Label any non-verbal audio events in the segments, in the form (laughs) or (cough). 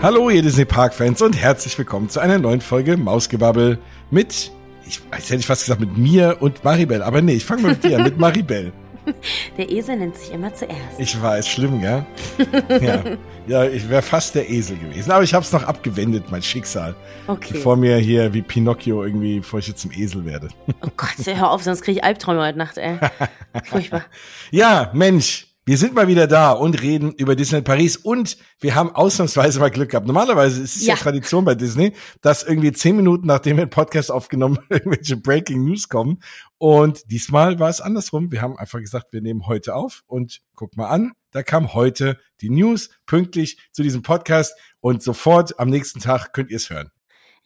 Hallo, ihr Disney Park Fans und herzlich willkommen zu einer neuen Folge Mausgebabbel mit, ich, jetzt hätte ich fast gesagt mit mir und Maribel, aber nee, ich fange mal mit dir an, mit Maribel. (laughs) Der Esel nennt sich immer zuerst. Ich weiß, schlimm, gell? (laughs) ja. ja, ich wäre fast der Esel gewesen, aber ich habe es noch abgewendet, mein Schicksal. Okay. Bevor mir hier wie Pinocchio irgendwie, bevor ich jetzt zum Esel werde. Oh Gott, hör auf, sonst kriege ich Albträume heute Nacht, ey. (laughs) Furchtbar. ja, Mensch, wir sind mal wieder da und reden über Disney Paris und wir haben ausnahmsweise mal Glück gehabt. Normalerweise ist es ja, ja Tradition bei Disney, dass irgendwie zehn Minuten nachdem wir einen Podcast aufgenommen (laughs) irgendwelche Breaking News kommen. Und diesmal war es andersrum. Wir haben einfach gesagt, wir nehmen heute auf und guck mal an, da kam heute die News pünktlich zu diesem Podcast und sofort am nächsten Tag könnt ihr es hören.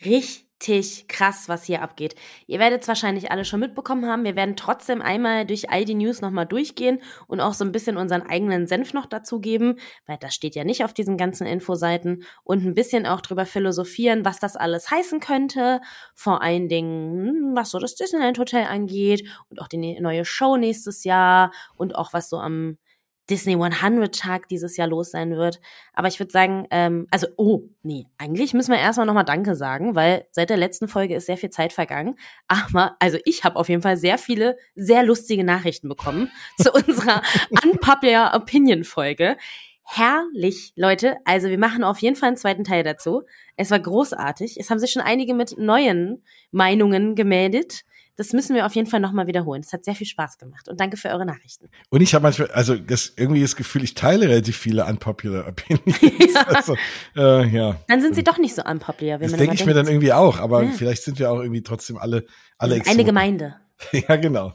Richtig richtig krass, was hier abgeht. Ihr werdet es wahrscheinlich alle schon mitbekommen haben. Wir werden trotzdem einmal durch all die News nochmal durchgehen und auch so ein bisschen unseren eigenen Senf noch dazugeben, weil das steht ja nicht auf diesen ganzen Infoseiten und ein bisschen auch drüber philosophieren, was das alles heißen könnte. Vor allen Dingen, hm, was so das Disneyland Hotel angeht und auch die ne-, neue Show nächstes Jahr und auch was so am Disney 100 Tag dieses Jahr los sein wird. Aber ich würde sagen, ähm, also, oh, nee, eigentlich müssen wir erstmal nochmal Danke sagen, weil seit der letzten Folge ist sehr viel Zeit vergangen. (laughs) Aber, also ich habe auf jeden Fall sehr viele, sehr lustige Nachrichten bekommen (laughs) zu unserer Unpopular Opinion Folge. Herrlich, Leute. Also wir machen auf jeden Fall einen zweiten Teil dazu. Es war großartig. Es haben sich schon einige mit neuen Meinungen gemeldet das müssen wir auf jeden Fall nochmal wiederholen. Es hat sehr viel Spaß gemacht und danke für eure Nachrichten. Und ich habe manchmal, also das irgendwie das Gefühl, ich teile relativ viele unpopular Opinions. (laughs) (laughs) ja. Also, äh, ja. Dann sind sie doch nicht so unpopular. das denke ich denkt. mir dann irgendwie auch, aber ja. vielleicht sind wir auch irgendwie trotzdem alle, alle Eine Gemeinde. (laughs) Ja, genau.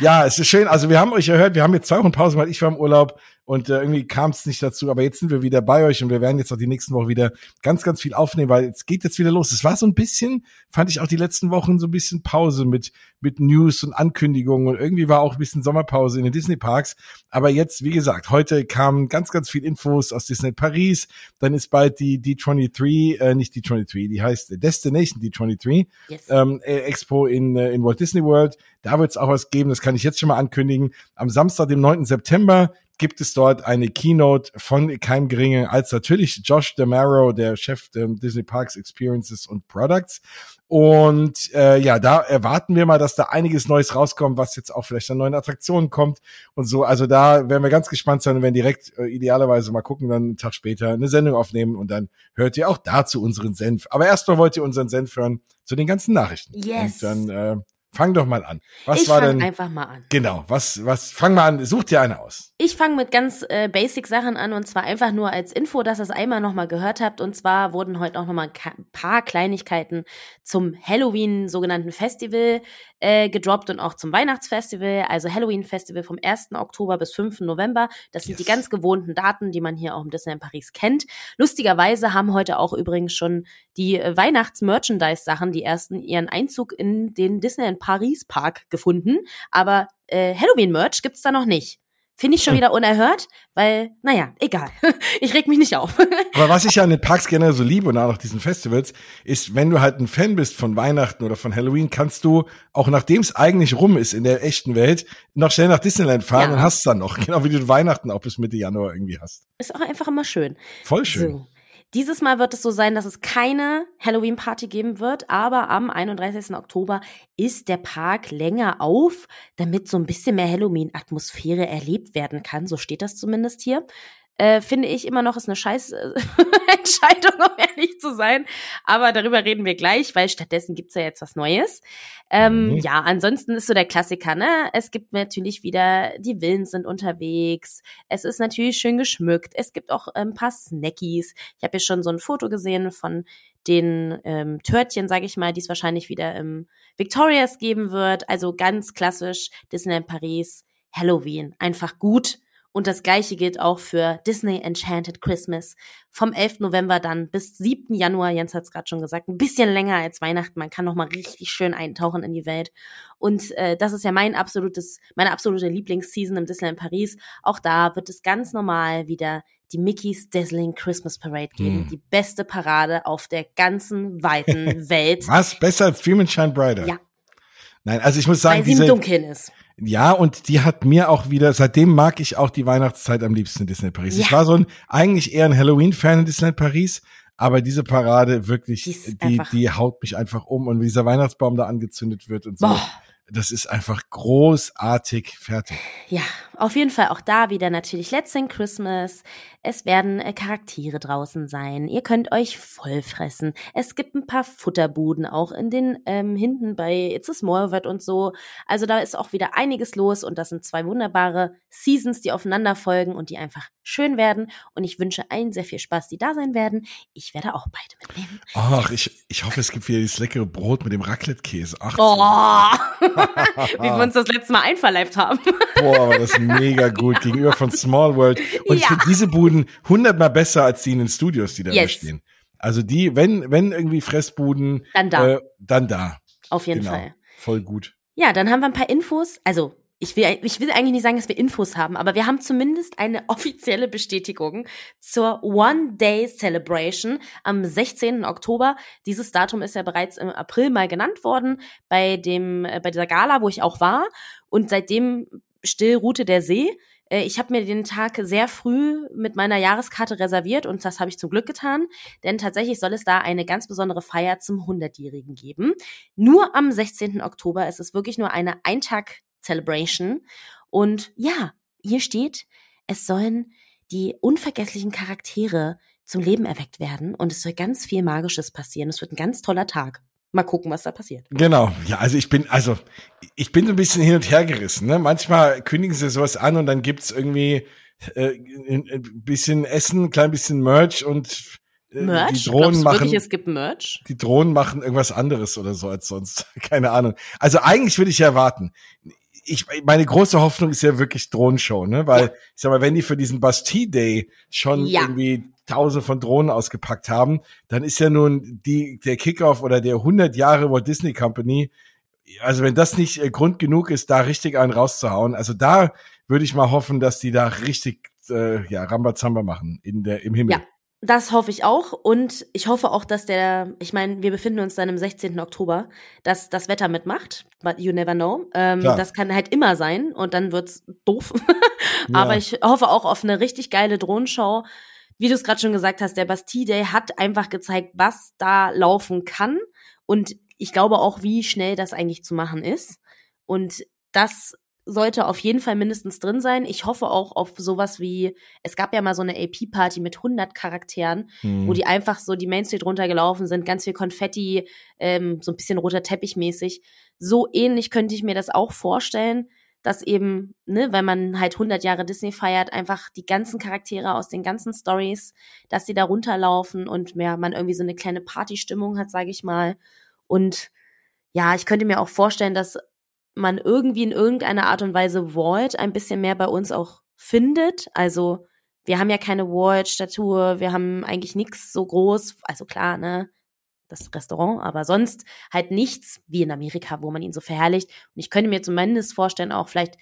ja, es ist schön. Also wir haben euch gehört, wir haben jetzt zwei Wochen Pause, weil ich war im Urlaub und äh, irgendwie kam es nicht dazu. Aber jetzt sind wir wieder bei euch und wir werden jetzt auch die nächsten Wochen wieder ganz, ganz viel aufnehmen, weil es geht jetzt wieder los. Es war so ein bisschen, fand ich auch die letzten Wochen so ein bisschen Pause mit, mit News und Ankündigungen und irgendwie war auch ein bisschen Sommerpause in den Disney Parks. Aber jetzt, wie gesagt, heute kamen ganz, ganz viel Infos aus Disney Paris. Dann ist bald die D23, äh, nicht D23, die heißt Destination D23 yes. ähm, äh, Expo in, äh, in Walt Disney World. Da wird es auch was geben, das kann ich jetzt schon mal ankündigen. Am Samstag, dem 9. September, gibt es dort eine Keynote von keinem geringen als natürlich Josh DeMaro, der Chef der Disney Parks Experiences und Products. Und äh, ja, da erwarten wir mal, dass da einiges Neues rauskommt, was jetzt auch vielleicht an neuen Attraktionen kommt und so. Also da werden wir ganz gespannt sein und werden direkt äh, idealerweise mal gucken, dann einen Tag später eine Sendung aufnehmen und dann hört ihr auch dazu unseren Senf. Aber erstmal wollt ihr unseren Senf hören zu den ganzen Nachrichten. Yes. Und dann äh, Fang doch mal an. Was ich war denn? einfach mal an. Genau. Was, was? Fang mal an. Such dir eine aus. Ich fange mit ganz äh, basic Sachen an und zwar einfach nur als Info, dass ihr es einmal nochmal gehört habt. Und zwar wurden heute auch nochmal ein paar Kleinigkeiten zum Halloween sogenannten Festival äh, gedroppt und auch zum Weihnachtsfestival. Also Halloween Festival vom 1. Oktober bis 5. November. Das sind yes. die ganz gewohnten Daten, die man hier auch im Disney in Paris kennt. Lustigerweise haben heute auch übrigens schon die äh, Weihnachts-Merchandise-Sachen, die ersten ihren Einzug in den Disney in Paris Park gefunden. Aber äh, Halloween-Merch gibt's da noch nicht. Finde ich schon hm. wieder unerhört, weil, naja, egal. (laughs) ich reg mich nicht auf. (laughs) Aber was ich ja an den Parks generell so liebe und auch nach diesen Festivals, ist, wenn du halt ein Fan bist von Weihnachten oder von Halloween, kannst du, auch nachdem es eigentlich rum ist in der echten Welt, noch schnell nach Disneyland fahren ja. und hast dann noch. (laughs) Genau wie du Weihnachten auch bis Mitte Januar irgendwie hast. Ist auch einfach immer schön. Voll schön. So. Dieses Mal wird es so sein, dass es keine Halloween-Party geben wird, aber am 31. Oktober ist der Park länger auf, damit so ein bisschen mehr Halloween-Atmosphäre erlebt werden kann. So steht das zumindest hier äh, finde ich immer noch ist eine scheiß äh, (laughs) Entscheidung, um ehrlich zu sein. Aber darüber reden wir gleich, weil stattdessen gibt's ja jetzt was Neues. Ähm, mhm. Ja, ansonsten ist so der Klassiker, ne? Es gibt natürlich wieder, die Villen sind unterwegs. Es ist natürlich schön geschmückt. Es gibt auch ein paar Snackies. Ich habe hier schon so ein Foto gesehen von den ähm, Törtchen, sage ich mal, die es wahrscheinlich wieder im Victorias geben wird. Also ganz klassisch Disneyland Paris, Halloween. Einfach gut und das gleiche gilt auch für Disney Enchanted Christmas. Vom 11. November dann bis 7. Januar, Jens hat es gerade schon gesagt, ein bisschen länger als Weihnachten. Man kann noch mal richtig schön eintauchen in die Welt. Und äh, das ist ja mein absolutes, meine absolute Lieblingsseason im Disneyland Paris. Auch da wird es ganz normal wieder die Mickey's Dazzling Christmas Parade geben. Hm. Die beste Parade auf der ganzen weiten (laughs) Welt. Was? Besser als Dream and Shine Brighter? Ja. Nein, also ich muss sagen, Weil sie diese, im Dunkeln ist Ja, und die hat mir auch wieder, seitdem mag ich auch die Weihnachtszeit am liebsten in Disney Paris. Ja. Ich war so ein, eigentlich eher ein Halloween-Fan in Disney Paris, aber diese Parade wirklich, Die die, die haut mich einfach um und wie dieser Weihnachtsbaum da angezündet wird und so. Boah. Das ist einfach großartig fertig. Ja, auf jeden Fall auch da wieder natürlich Let's Sing Christmas. Es werden äh, Charaktere draußen sein. Ihr könnt euch vollfressen. Es gibt ein paar Futterbuden auch in den ähm, hinten bei It's a Small World und so. Also da ist auch wieder einiges los und das sind zwei wunderbare Seasons, die aufeinander folgen und die einfach schön werden. Und ich wünsche allen sehr viel Spaß, die da sein werden. Ich werde auch beide mitnehmen. Ach, ich, ich hoffe, es gibt wieder dieses leckere Brot mit dem Raclette-Käse. Ach, Oh, (laughs) (laughs) wie wir uns das letzte Mal einverleibt haben. boah, das mega gut gegenüber von Small World. Und ich Ja. finde diese Buden hundertmal besser als die in den Studios, die da Yes. stehen. Also die, wenn, wenn irgendwie Fressbuden, Dann da, Äh, dann da. auf jeden genau. Fall. Voll gut. Ja, dann haben wir ein paar Infos. Also, ich will, ich will eigentlich nicht sagen, dass wir Infos haben, aber wir haben zumindest eine (laughs) offizielle Bestätigung zur One-Day Celebration am 16. Oktober. Dieses Datum ist ja bereits im April mal genannt worden bei dem, äh, bei dieser Gala, wo ich auch war. Und seitdem still ruhte der See. Äh, Ich habe mir den Tag sehr früh mit meiner Jahreskarte reserviert und das habe ich zum Glück getan, denn tatsächlich soll es da eine ganz besondere Feier zum 100-Jährigen geben. Nur am 16. Oktober. Es ist wirklich nur eine Eintag-Celebration. Und ja, hier steht, es sollen die unvergesslichen Charaktere zum Leben erweckt werden und es soll ganz viel Magisches passieren. Es wird ein ganz toller Tag. Mal gucken, was da passiert. Genau. Ja, also ich bin, also ich bin so ein bisschen hin und her gerissen. Ne? Manchmal kündigen sie sowas an und dann gibt's irgendwie äh, ein bisschen Essen, ein klein bisschen Merch und äh, Merch? die Drohnen Glaubst machen. wirklich, es gibt Merch? die Drohnen machen irgendwas anderes oder so als sonst. (laughs) Keine Ahnung. Also eigentlich würde ich ja warten. Ich, meine große Hoffnung ist ja wirklich Drohnenshow, ne? Weil, ich sag mal, wenn die für diesen Bastille Day schon Ja. irgendwie tausende von Drohnen ausgepackt haben, dann ist ja nun die, der Kickoff oder der 100 Jahre Walt Disney Company, also wenn das nicht äh, Grund genug ist, da richtig einen rauszuhauen, also da würde ich mal hoffen, dass die da richtig, äh, ja, Rambazamba machen in der, im Himmel. Ja. Das hoffe ich auch. Und ich hoffe auch, dass der, ich meine, wir befinden uns dann im 16. Oktober, dass das Wetter mitmacht. But you never know. Ähm, das kann halt immer sein und dann wird's doof. (laughs) Ja. Aber ich hoffe auch auf eine richtig geile Drohnenshow. Wie du es gerade schon gesagt hast, der Bastille Day hat einfach gezeigt, was da laufen kann. Und ich glaube auch, wie schnell das eigentlich zu machen ist. Und das sollte auf jeden Fall mindestens drin sein. Ich hoffe auch auf sowas wie, es gab ja mal so eine AP-Party mit 100 Charakteren, Hm. wo die einfach so die Main Street runtergelaufen sind, ganz viel Konfetti, ähm, so ein bisschen roter Teppich mäßig. So ähnlich könnte ich mir das auch vorstellen, dass eben, ne, wenn man halt 100 Jahre Disney feiert, einfach die ganzen Charaktere aus den ganzen Stories, dass die da runterlaufen und ja, man irgendwie so eine kleine Partystimmung hat, sage ich mal. Und ja, ich könnte mir auch vorstellen, dass man irgendwie in irgendeiner Art und Weise Walt ein bisschen mehr bei uns auch findet. Also wir haben ja keine Walt-Statue, wir haben eigentlich nichts so groß, also klar, ne, das Restaurant, aber sonst halt nichts wie in Amerika, wo man ihn so verherrlicht. Und ich könnte mir zumindest vorstellen, auch vielleicht,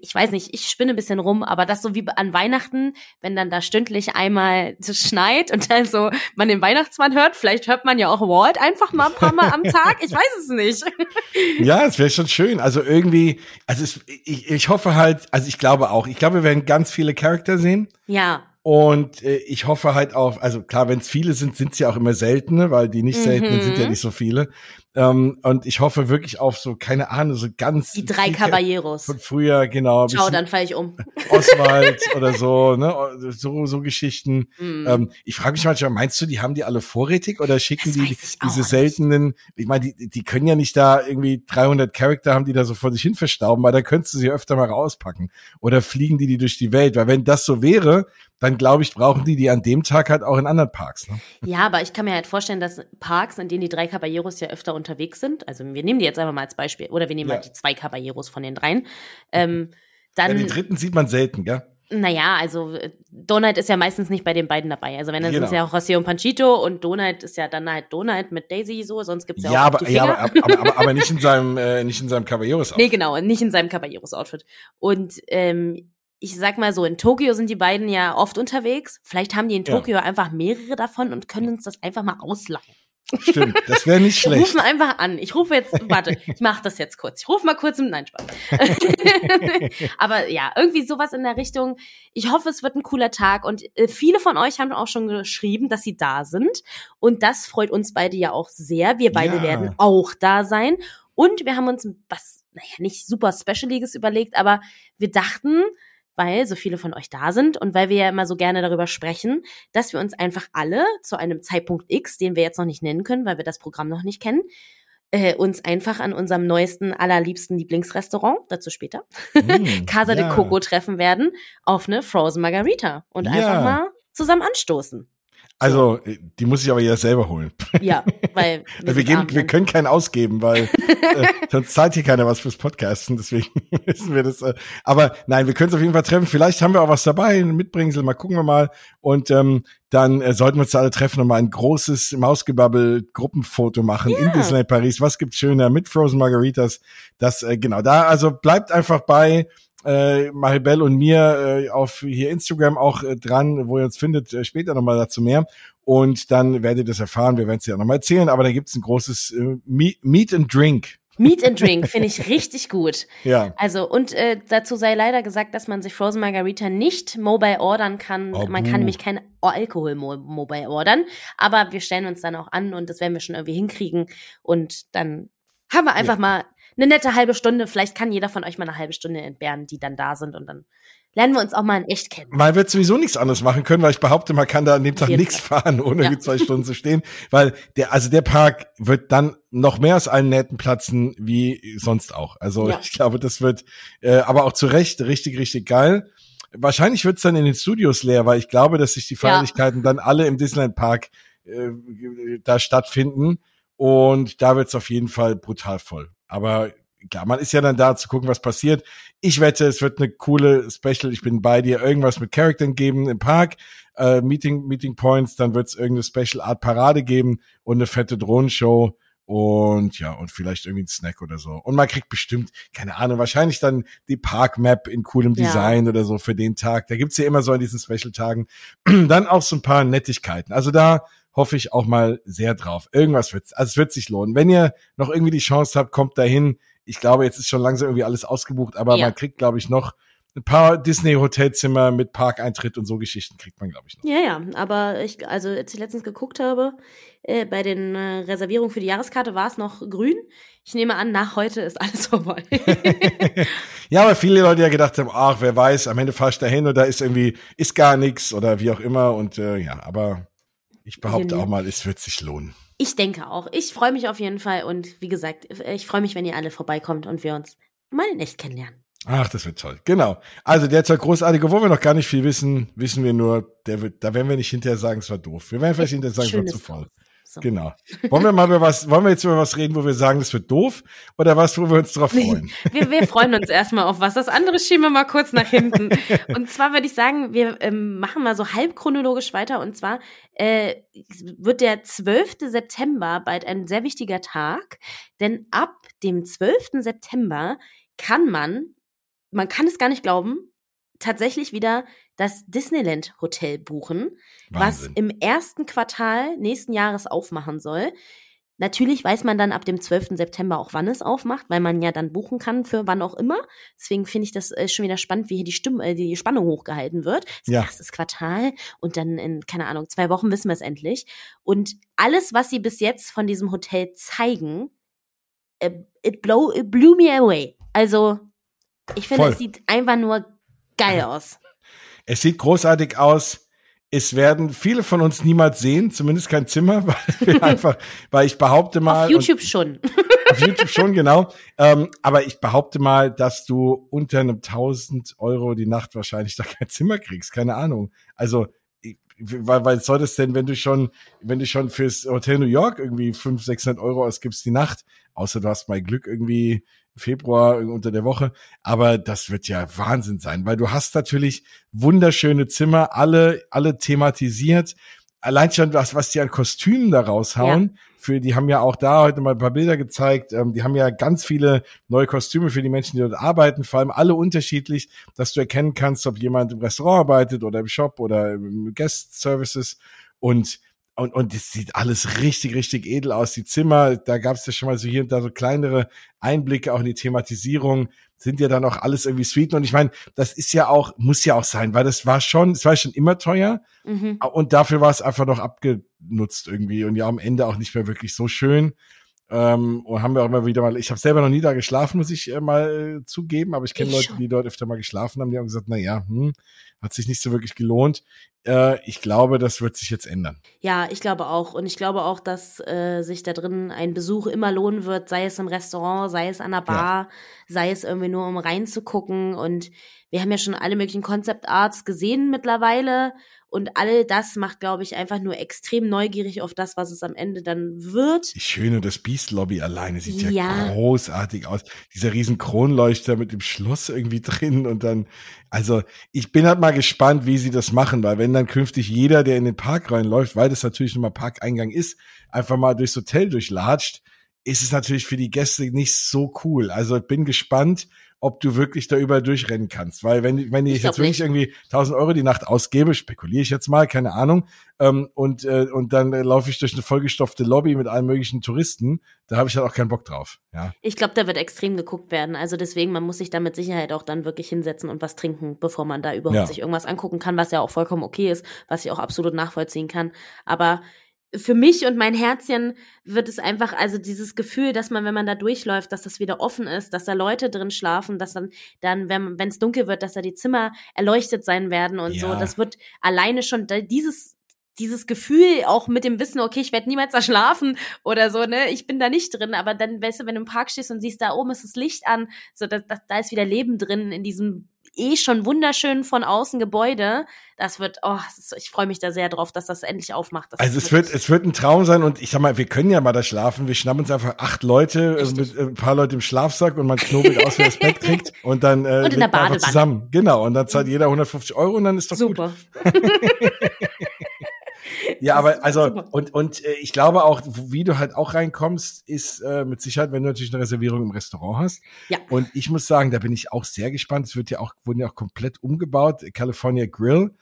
ich weiß nicht, ich spinne ein bisschen rum, aber das so wie an Weihnachten, wenn dann da stündlich einmal es schneit und dann so man den Weihnachtsmann hört, vielleicht hört man ja auch Walt einfach mal ein paar Mal am Tag, ich weiß es nicht. (laughs) Ja, es wäre schon schön. Also irgendwie, also es, ich, ich hoffe halt, also ich glaube auch, ich glaube, wir werden ganz viele Charakter sehen. Ja, Und äh, ich hoffe halt auf, also klar, wenn es viele sind, sind sie auch immer seltene, weil die nicht Mhm. seltenen sind ja nicht so viele. Ähm, und ich hoffe wirklich auf so, keine Ahnung, so ganz die drei Caballeros. von früher, genau, Ciao, dann falle ich um. (laughs) Oswald oder so, ne, so, so Geschichten. Mhm. Ähm, ich frage mich manchmal, meinst du, die haben die alle vorrätig oder schicken Das die diese seltenen, ich meine, die, die können ja nicht da irgendwie 300 Charakter haben, die da so vor sich hin verstauben, weil da könntest du sie öfter mal rauspacken. Oder fliegen die die durch die Welt? Weil wenn das so wäre, dann glaube ich, brauchen die die an dem Tag halt auch in anderen Parks. Ne? Ja, aber ich kann mir halt vorstellen, dass Parks, in denen die drei Caballeros ja öfter unterwegs sind, also wir nehmen die jetzt einfach mal als Beispiel, oder wir nehmen Ja. halt die zwei Caballeros von den dreien, ähm, Ja, dann, die dritten sieht man selten, gell? naja, also äh, Donald ist ja meistens nicht bei den beiden dabei. Also wenn dann Genau. sind es ja auch José und Panchito und Donald ist ja dann halt Donald mit Daisy so, sonst gibt's ja, Ja, auch aber, die ja Finger. aber, aber, aber, aber nicht in (laughs) seinem, äh, nicht in seinem Caballeros Nee, genau, nicht in seinem Caballeros-Outfit. Und ähm, ich sag mal so, in Tokio sind die beiden ja oft unterwegs. Vielleicht haben die in Ja. Tokio einfach mehrere davon und können uns das einfach mal ausleihen. Stimmt, das wäre nicht schlecht. Wir rufen einfach an. Ich rufe jetzt, warte, (laughs) ich mache das jetzt kurz. Ich rufe mal kurz im Nein, Spaß. (laughs) Aber ja, irgendwie sowas in der Richtung. Ich hoffe, es wird ein cooler Tag und äh, viele von euch haben auch schon geschrieben, dass sie da sind und das freut uns beide ja auch sehr. Wir beide ja. werden auch da sein und wir haben uns was, naja, nicht super Specialiges überlegt, aber wir dachten, weil so viele von euch da sind und weil wir ja immer so gerne darüber sprechen, dass wir uns einfach alle zu einem Zeitpunkt X, den wir jetzt noch nicht nennen können, weil wir das Programm noch nicht kennen, äh, uns einfach an unserem neuesten, allerliebsten Lieblingsrestaurant, dazu später, mm, (laughs) Casa ja. de Coco treffen werden, auf eine Frozen Margarita und ja. einfach mal zusammen anstoßen. Also, äh, die muss ich aber ja selber holen. (laughs) Ja, weil (laughs) wir, wir, geben, wir können keinen ausgeben, weil (laughs) äh, sonst zahlt hier keiner was fürs Podcasten, deswegen müssen wir das. Äh, aber nein, wir können es auf jeden Fall treffen. Vielleicht haben wir auch was dabei, ein Mitbringsel, mal gucken wir mal. Und ähm, dann äh, sollten wir uns alle treffen und mal ein großes Mausgebabbel-Gruppenfoto machen ja. in Disneyland Paris. Was gibt's schöner mit Frozen Margaritas? Das, äh, genau, da, also bleibt einfach bei äh, Maribel und mir äh, auf hier Instagram auch äh, dran, wo ihr uns findet, äh, später nochmal dazu mehr. Und dann werdet ihr das erfahren, wir werden es ja nochmal erzählen, aber da gibt's ein großes äh, Meet and Drink. Meet and Drink finde ich richtig gut. (laughs) Ja. Also und äh, dazu sei leider gesagt, dass man sich Frozen Margarita nicht mobile ordern kann. Oh, man kann nämlich kein Alkohol mobile ordern, aber wir stellen uns dann auch an und das werden wir schon irgendwie hinkriegen und dann haben wir einfach ja. mal eine nette halbe Stunde. Vielleicht kann jeder von euch mal eine halbe Stunde entbehren, die dann da sind und dann lernen wir uns auch mal in echt kennen. Man wird sowieso nichts anderes machen können, weil ich behaupte, man kann da an dem Tag nichts fahren, ohne ja. zwei Stunden zu stehen, weil der, also der Park wird dann noch mehr aus allen Nähten platzen wie sonst auch. Also ja. ich glaube, das wird, äh, aber auch zu Recht richtig, richtig geil. Wahrscheinlich wird's dann in den Studios leer, weil ich glaube, dass sich die Feierlichkeiten ja. dann alle im Disneyland Park äh, da stattfinden. Und da wird's auf jeden Fall brutal voll. Aber klar, man ist ja dann da zu gucken, was passiert. Ich wette, es wird eine coole Special. Ich bin bei dir. Irgendwas mit Charaktern geben im Park, äh, Meeting, Meeting Points. Dann wird es irgendeine Special Art Parade geben und eine fette Drohnenshow. Und ja, und vielleicht irgendwie ein Snack oder so. Und man kriegt bestimmt, keine Ahnung, wahrscheinlich dann die Park Map in coolem Design ja. oder so für den Tag. Da gibt's ja immer so an diesen Special-Tagen. (clears throat) dann auch so ein paar Nettigkeiten. Also da hoffe ich auch mal sehr drauf. Irgendwas wird's, also es wird sich lohnen. Wenn ihr noch irgendwie die Chance habt, kommt dahin. Ich glaube, jetzt ist schon langsam irgendwie alles ausgebucht, aber ja. man kriegt, glaube ich, noch ein paar Disney-Hotelzimmer mit Parkeintritt und so Geschichten kriegt man, glaube ich, noch. Ja, ja, aber ich, also als ich letztens geguckt habe, äh, bei den äh, Reservierungen für die Jahreskarte war es noch grün. Ich nehme an, nach heute ist alles (laughs) vorbei. (laughs) ja, aber viele Leute ja gedacht haben, ach, wer weiß, am Ende fahrst du dahin und da ist irgendwie, ist gar nichts oder wie auch immer und äh, ja, aber ich behaupte auch mal, es wird sich lohnen. Ich denke auch. Ich freue mich auf jeden Fall und wie gesagt, ich freue mich, wenn ihr alle vorbeikommt und wir uns mal in echt kennenlernen. Ach, das wird toll. Genau. Also der derzeit großartige, obwohl wir noch gar nicht viel wissen, wissen wir nur, der wird, da werden wir nicht hinterher sagen, es war doof. Wir werden vielleicht hinterher sagen, es war zu voll. So. Genau. Wollen wir mal über was, wollen wir jetzt über was reden, wo wir sagen, das wird doof oder was, wo wir uns drauf freuen? (laughs) wir, wir freuen uns erstmal auf was. Das andere schieben wir mal kurz nach hinten. (laughs) Und zwar würde ich sagen, wir ähm, machen mal so halb chronologisch weiter. Und zwar äh, wird der 12. September bald ein sehr wichtiger Tag, denn ab dem 12. September kann man, man kann es gar nicht glauben, tatsächlich wieder das Disneyland Hotel buchen, Wahnsinn. was im ersten Quartal nächsten Jahres aufmachen soll. Natürlich weiß man dann ab dem 12. September auch, wann es aufmacht, weil man ja dann buchen kann für wann auch immer. Deswegen finde ich das äh, schon wieder spannend, wie hier die, Stimme, äh, die Spannung hochgehalten wird. Das ja. erstes Quartal und dann in, keine Ahnung, zwei Wochen wissen wir es endlich. Und alles, was sie bis jetzt von diesem Hotel zeigen, äh, it, blow, it blew me away. Also, ich finde, es sieht einfach nur geil (laughs) aus. Es sieht großartig aus. Es werden viele von uns niemals sehen, zumindest kein Zimmer, (laughs) weil wir einfach, weil ich behaupte mal. Auf YouTube schon. Auf YouTube schon, genau. Ähm, aber ich behaupte mal, dass du unter einem 1000 Euro die Nacht wahrscheinlich da kein Zimmer kriegst. Keine Ahnung. Also, weil, weil soll das denn, wenn du schon, wenn du schon fürs Hotel New York irgendwie 500, 600 Euro ausgibst die Nacht, außer du hast mal Glück irgendwie Februar unter der Woche. Aber das wird ja Wahnsinn sein, weil du hast natürlich wunderschöne Zimmer, alle, alle thematisiert. Allein schon was, was die an Kostümen da raushauen. Ja. Für, die haben ja auch da heute mal ein paar Bilder gezeigt. Ähm, die haben ja ganz viele neue Kostüme für die Menschen, die dort arbeiten, vor allem alle unterschiedlich, dass du erkennen kannst, ob jemand im Restaurant arbeitet oder im Shop oder im Guest Services. Und und, und es sieht alles richtig, richtig edel aus. Die Zimmer, da gab es ja schon mal so hier und da so kleinere Einblicke auch in die Thematisierung, sind ja dann auch alles irgendwie sweet. Und ich meine, das ist ja auch, muss ja auch sein, weil das war schon, es war schon immer teuer. Mhm. Und dafür war es einfach noch abgenutzt irgendwie und ja am Ende auch nicht mehr wirklich so schön. Ähm, und haben wir auch immer wieder mal, ich habe selber noch nie da geschlafen, muss ich äh, mal äh, zugeben, aber ich kenne Leute, schon. die dort öfter mal geschlafen haben, die haben gesagt, na ja, hm, hat sich nicht so wirklich gelohnt. Äh, ich glaube, das wird sich jetzt ändern. Ja, ich glaube auch. Und ich glaube auch, dass äh, sich da drin ein Besuch immer lohnen wird, sei es im Restaurant, sei es an der Bar, ja. sei es irgendwie nur um reinzugucken. Und wir haben ja schon alle möglichen Concept Arts gesehen mittlerweile. Und all das macht, glaube ich, einfach nur extrem neugierig auf das, was es am Ende dann wird. Die schöne das Beast Lobby alleine sieht ja, ja großartig aus. Dieser riesen Kronleuchter mit dem Schloss irgendwie drin und dann, also ich bin halt mal gespannt, wie sie das machen, weil wenn dann künftig jeder, der in den Park reinläuft, weil das natürlich nun mal Parkeingang ist, einfach mal durchs Hotel durchlatscht, ist es natürlich für die Gäste nicht so cool. Also ich bin gespannt, ob du wirklich da überall durchrennen kannst. Weil wenn, wenn ich, ich jetzt wirklich nicht. irgendwie 1000 Euro die Nacht ausgebe, spekuliere ich jetzt mal, keine Ahnung, ähm, und, äh, und dann äh, laufe ich durch eine vollgestopfte Lobby mit allen möglichen Touristen, da habe ich halt auch keinen Bock drauf. Ja. Ich glaube, da wird extrem geguckt werden. Also deswegen, man muss sich da mit Sicherheit auch dann wirklich hinsetzen und was trinken, bevor man da überhaupt ja. sich irgendwas angucken kann, was ja auch vollkommen okay ist, was ich auch absolut nachvollziehen kann. Aber für mich und mein Herzchen wird es einfach, also dieses Gefühl, dass man, wenn man da durchläuft, dass das wieder offen ist, dass da Leute drin schlafen, dass dann, dann wenn es dunkel wird, dass da die Zimmer erleuchtet sein werden und ja. so. Das wird alleine schon dieses dieses Gefühl auch mit dem Wissen, okay, ich werde niemals da schlafen oder so, ne, ich bin da nicht drin, aber dann, weißt du, wenn du im Park stehst und siehst, da oben ist das Licht an, so, da, da, da ist wieder Leben drin in diesem eh schon wunderschön von außen Gebäude. Das wird, oh, ich freue mich da sehr drauf, dass das endlich aufmacht. Das also es wird, es wird ein Traum sein und ich sag mal, wir können ja mal da schlafen. Wir schnappen uns einfach acht Leute äh, mit äh, ein paar Leute im Schlafsack und man knobelt aus, wer das Bett (laughs) kriegt und dann äh, und in der Badewanne. zusammen. Genau und dann zahlt jeder 150 Euro und dann ist doch Super. gut. (laughs) Ja, aber also und und äh, ich glaube auch, wie du halt auch reinkommst, ist äh, mit Sicherheit, wenn du natürlich eine Reservierung im Restaurant hast. Ja. Und ich muss sagen, da bin ich auch sehr gespannt. Es wird ja auch wurden ja auch komplett umgebaut, California Grill,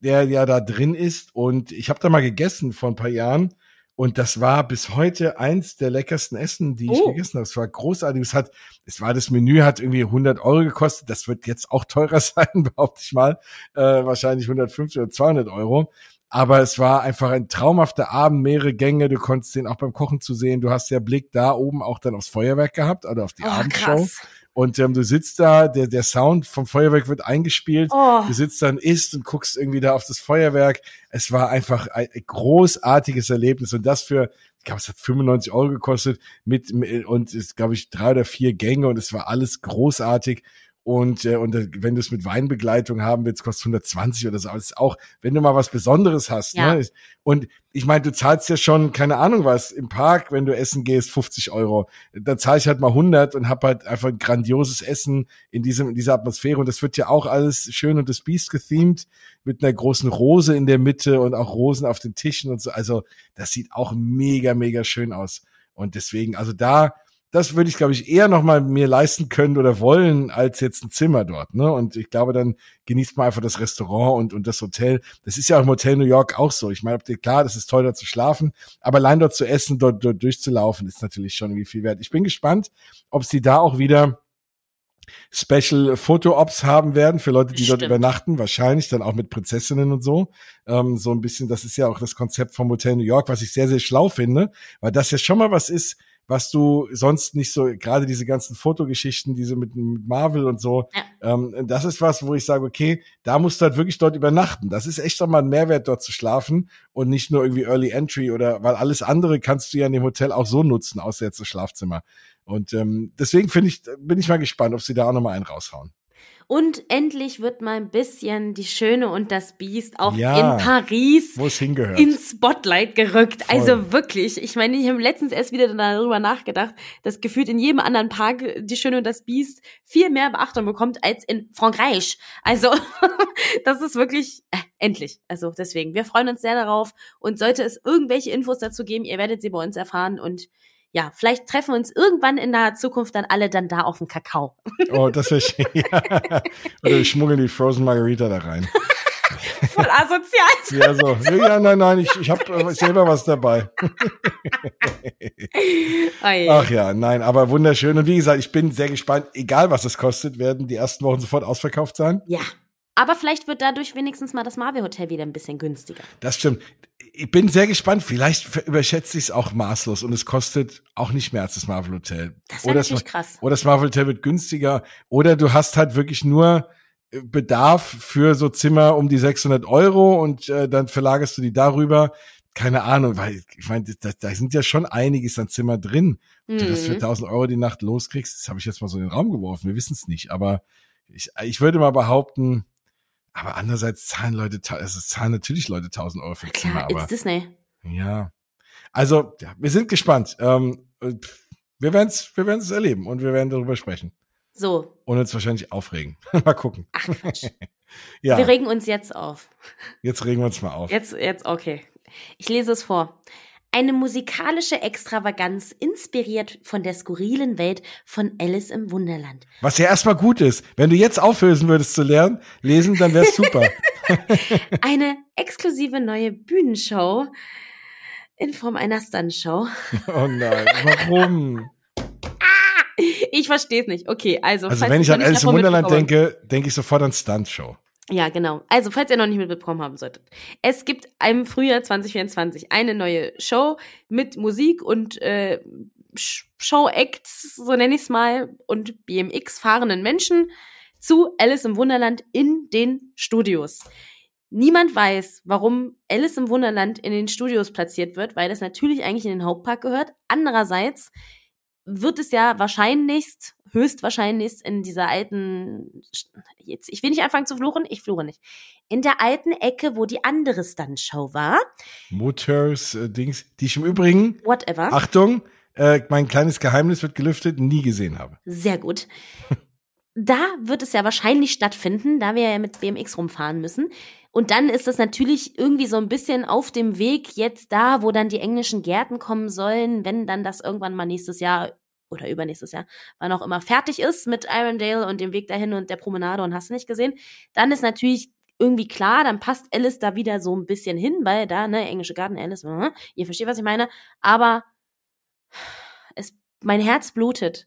der ja da drin ist. Und ich habe da mal gegessen vor ein paar Jahren. Und das war bis heute eins der leckersten Essen, die ich oh. gegessen habe. Es war großartig. Es hat, es war das Menü hat irgendwie 100 Euro gekostet. Das wird jetzt auch teurer (laughs) sein, behaupte ich mal. Äh, wahrscheinlich 150 oder 200 Euro. Aber es war einfach ein traumhafter Abend, mehrere Gänge. Du konntest den auch beim Kochen zu sehen. Du hast ja Blick da oben auch dann aufs Feuerwerk gehabt, oder auf die oh, Abendshow. Krass. Und ähm, du sitzt da, der, der Sound vom Feuerwerk wird eingespielt. Oh. Du sitzt dann, isst und guckst irgendwie da auf das Feuerwerk. Es war einfach ein großartiges Erlebnis. Und das für, ich glaube, es hat 95 Euro gekostet mit, und es, glaube ich, drei oder vier Gänge und es war alles großartig. Und, äh, und äh, wenn du es mit Weinbegleitung haben willst, kostet 120 oder so. Aber es ist auch, wenn du mal was Besonderes hast. Ja. Ne? Und ich meine, du zahlst ja schon, keine Ahnung was, im Park, wenn du essen gehst, 50 Euro. Da zahle ich halt mal 100 und hab halt einfach ein grandioses Essen in, diesem, in dieser Atmosphäre. Und das wird ja auch alles schön und das Biest gethemed mit einer großen Rose in der Mitte und auch Rosen auf den Tischen und so. Also das sieht auch mega, mega schön aus. Und deswegen, also da, das würde ich, glaube ich, eher nochmal mir leisten können oder wollen, als jetzt ein Zimmer dort. Ne? Und ich glaube, dann genießt man einfach das Restaurant und, und das Hotel. Das ist ja auch im Hotel New York auch so. Ich meine, klar, das ist toll, da zu schlafen, aber allein dort zu essen, dort, dort durchzulaufen, ist natürlich schon irgendwie viel wert. Ich bin gespannt, ob sie da auch wieder Special Foto-Ops haben werden für Leute, die Stimmt. dort übernachten, wahrscheinlich dann auch mit Prinzessinnen und so. Ähm, so ein bisschen, das ist ja auch das Konzept vom Hotel New York, was ich sehr, sehr schlau finde, weil das ja schon mal was ist, was du sonst nicht so, gerade diese ganzen Fotogeschichten, diese mit, mit Marvel und so, ja. ähm, das ist was, wo ich sage, okay, da musst du halt wirklich dort übernachten. Das ist echt doch mal ein Mehrwert, dort zu schlafen und nicht nur irgendwie Early Entry oder, weil alles andere kannst du ja in dem Hotel auch so nutzen, außer jetzt das Schlafzimmer. Und ähm, deswegen finde ich, bin ich mal gespannt, ob sie da auch noch mal einen raushauen. Und endlich wird mal ein bisschen die Schöne und das Biest auch ja, in Paris ins Spotlight gerückt. Voll. Also wirklich, ich meine, ich habe letztens erst wieder darüber nachgedacht, dass gefühlt in jedem anderen Park die Schöne und das Biest viel mehr Beachtung bekommt als in Frankreich. Also (laughs) das ist wirklich äh, endlich. Also deswegen, wir freuen uns sehr darauf. Und sollte es irgendwelche Infos dazu geben, ihr werdet sie bei uns erfahren und ja, vielleicht treffen wir uns irgendwann in der Zukunft dann alle dann da auf dem Kakao. Oh, das wäre schön. Ja. Oder wir schmuggeln die Frozen Margarita da rein. Voll asozial. Ja, so. Ja, nein, nein, ich, ich habe äh, selber was dabei. Oi. Ach ja, nein, aber wunderschön. Und wie gesagt, ich bin sehr gespannt. Egal, was es kostet, werden die ersten Wochen sofort ausverkauft sein. Ja. Aber vielleicht wird dadurch wenigstens mal das Marvel Hotel wieder ein bisschen günstiger. Das stimmt. Ich bin sehr gespannt. Vielleicht überschätze ich es auch maßlos und es kostet auch nicht mehr als das Marvel Hotel. Das wäre natürlich krass. oder das Marvel Hotel wird günstiger. Oder du hast halt wirklich nur äh, Bedarf für so Zimmer um die 600 Euro und äh, dann verlagerst du die darüber. Keine Ahnung, weil ich meine, da, da sind ja schon einiges an Zimmer drin. Ob du das für Mhm. 1000 Euro die Nacht loskriegst, das habe ich jetzt mal so in den Raum geworfen. Wir wissen es nicht, aber ich, ich würde mal behaupten, aber andererseits zahlen Leute, also es zahlen natürlich Leute 1000 Euro für ein Zimmer, Klar, aber it's Disney. ja. Also, ja, wir sind gespannt. Ähm, äh, wir werden es wir werden's erleben und wir werden darüber sprechen. So. Und uns wahrscheinlich aufregen. (laughs) mal gucken. Ach Quatsch. (laughs) Ja, Wir regen uns jetzt auf. jetzt regen wir uns mal auf. Jetzt, jetzt, okay. Ich lese es vor. Eine musikalische Extravaganz inspiriert von der skurrilen Welt von Alice im Wunderland. Was ja erstmal gut ist. Wenn du jetzt aufhören würdest zu lernen, lesen, dann wäre es (laughs) super. Eine exklusive neue Bühnenshow in Form einer Stuntshow. oh nein, warum? Ich verstehe es nicht. Okay, also. Also wenn ich an Alice im Wunderland denke, denke ich sofort an Stunt-Show. Ja, genau. Also, falls ihr noch nicht mitbekommen haben solltet. Es gibt im Frühjahr 2024 eine neue Show mit Musik und äh, Sh- Show-Acts, so nenne ich es mal, und BMX-fahrenden Menschen zu Alice im Wunderland in den Studios. Niemand weiß, warum Alice im Wunderland in den Studios platziert wird, weil das natürlich eigentlich in den Hauptpark gehört. Andererseits wird es ja wahrscheinlichst, höchstwahrscheinlichst in dieser alten, jetzt, ich will nicht anfangen zu fluchen, ich fluche nicht, in der alten Ecke, wo die andere Stuntshow war, Motors, äh, Dings, die ich im Übrigen, whatever, Achtung, äh, mein kleines Geheimnis wird gelüftet, nie gesehen habe. sehr gut. Da wird es ja wahrscheinlich stattfinden, da wir ja mit BMX rumfahren müssen. Und dann ist es natürlich irgendwie so ein bisschen auf dem Weg jetzt da, wo dann die englischen Gärten kommen sollen, wenn dann das irgendwann mal nächstes Jahr oder übernächstes Jahr, wann auch immer fertig ist mit Irondale und dem Weg dahin und der Promenade und hast du nicht gesehen, dann ist natürlich irgendwie klar, dann passt Alice da wieder so ein bisschen hin, weil da, ne, englische Garten, Alice, äh, ihr versteht, was ich meine, aber es, mein Herz blutet,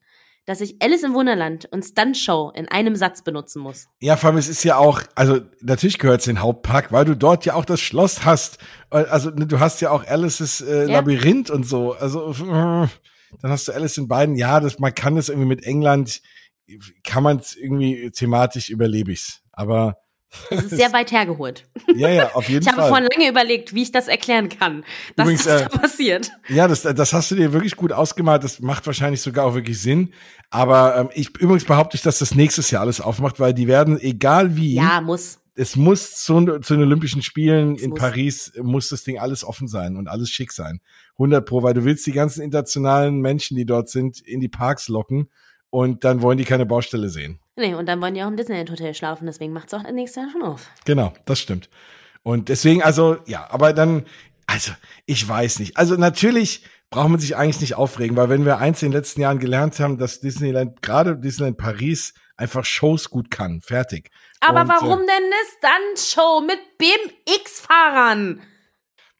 dass ich Alice im Wunderland und Stuntshow in einem Satz benutzen muss. Ja, vor allem, es ist ja auch, also natürlich gehört es in den Hauptpark, weil du dort ja auch das Schloss hast. Äh, Also ne, du hast ja auch Alice's äh, Ja. Labyrinth und so. Also dann hast du Alice in beiden. Ja, das, man kann das irgendwie mit England, kann man es irgendwie thematisch überlebig's. Aber (laughs) Es ist sehr weit hergeholt. ja, ja, auf jeden Ich habe Fall. vorhin lange überlegt, wie ich das erklären kann, dass Übrigens, das äh, da passiert. Ja, das, das hast du dir wirklich gut ausgemalt. Das macht wahrscheinlich sogar auch wirklich Sinn. Aber ähm, ich übrigens behaupte ich, dass das nächstes Jahr alles aufmacht, weil die werden, egal wie, Ja, muss. es muss zu, zu den Olympischen Spielen Es in muss. Paris, muss das Ding alles offen sein und alles schick sein. 100 pro, weil du willst die ganzen internationalen Menschen, die dort sind, in die Parks locken und dann wollen die keine Baustelle sehen. Nee, und dann wollen die auch im Disneyland Hotel schlafen, deswegen macht's auch nächstes Jahr schon auf. Genau, das stimmt. Und deswegen, also, ja, aber dann, also, ich weiß nicht. Also, natürlich braucht man sich eigentlich nicht aufregen, weil wenn wir eins in den letzten Jahren gelernt haben, dass Disneyland, gerade Disneyland Paris, einfach Shows gut kann. Fertig. Aber Und, warum äh, denn eine Stuntshow mit BMX-Fahrern?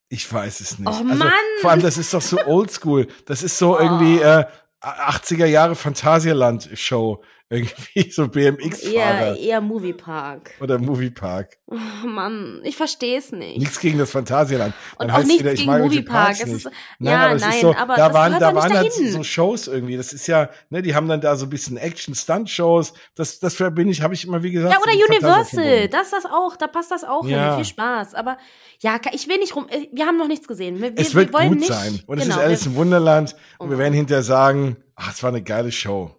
Ich weiß es nicht. Oh, also, Mann! Vor allem, das ist doch so (laughs) oldschool. Das ist so irgendwie äh, 80er Jahre Phantasialand-Show. Irgendwie so Eher, BMX-Fahrer eher Moviepark. oder Moviepark. Oh Mann, ich versteh's nicht. Nichts gegen das Phantasialand. Und Dann auch heißt nicht wieder, ich gegen Moviepark. Es Nein, ja, aber es nein, ist so, aber da waren, da waren halt so Shows irgendwie. Das ist ja, ne, die haben dann da so ein bisschen Action-Stunt-Shows. Das, das verbinde ich, habe ich immer wie gesagt. Ja, oder Universal, das ist das auch, da passt das auch Ja. hin. Viel Spaß. Aber ja, ich will nicht rum, äh, wir haben noch nichts gesehen. Wir, Es wir wird wollen gut nicht, sein. Und es genau, ist Alice im Wunderland. Und Oh wir werden hinterher sagen, ach, es war eine geile Show.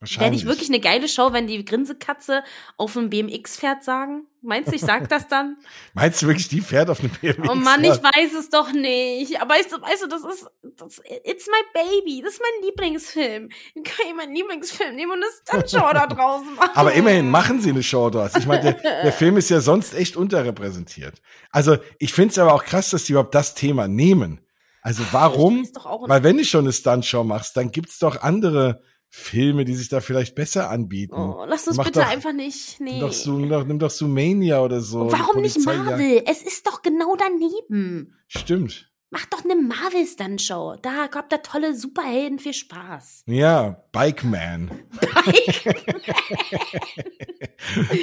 Wahrscheinlich. ich wirklich eine geile Show, wenn die Grinsekatze auf dem BMX-Pferd sagen? Meinst du, ich sag das dann? (laughs) Meinst du wirklich, die fährt auf eine BMX? Oh Mann, ich weiß es doch nicht. Aber weißt du, weißt du das ist, das, it's my baby. Das ist mein Lieblingsfilm. Ich kann ich meinen Lieblingsfilm nehmen und eine Stuntshow da draußen (laughs) machen. Aber immerhin machen sie eine Show dort. Ich meine, der, der Film ist ja sonst echt unterrepräsentiert. Also ich finde es aber auch krass, dass die überhaupt das Thema nehmen. Also warum? Weil wenn du schon eine Stuntshow machst, dann gibt's doch andere Filme, die sich da vielleicht besser anbieten. Oh, lass uns Mach bitte doch- einfach nicht. Nee. Nimm doch, so, nimm doch, Sumania oder so. Warum nicht Polizei- ja, Marvel? Es ist doch genau daneben. Stimmt. Mach doch eine Marvel-Stunt-Show. Da kommt da tolle Superhelden viel Spaß. Ja, Bike Man. (laughs)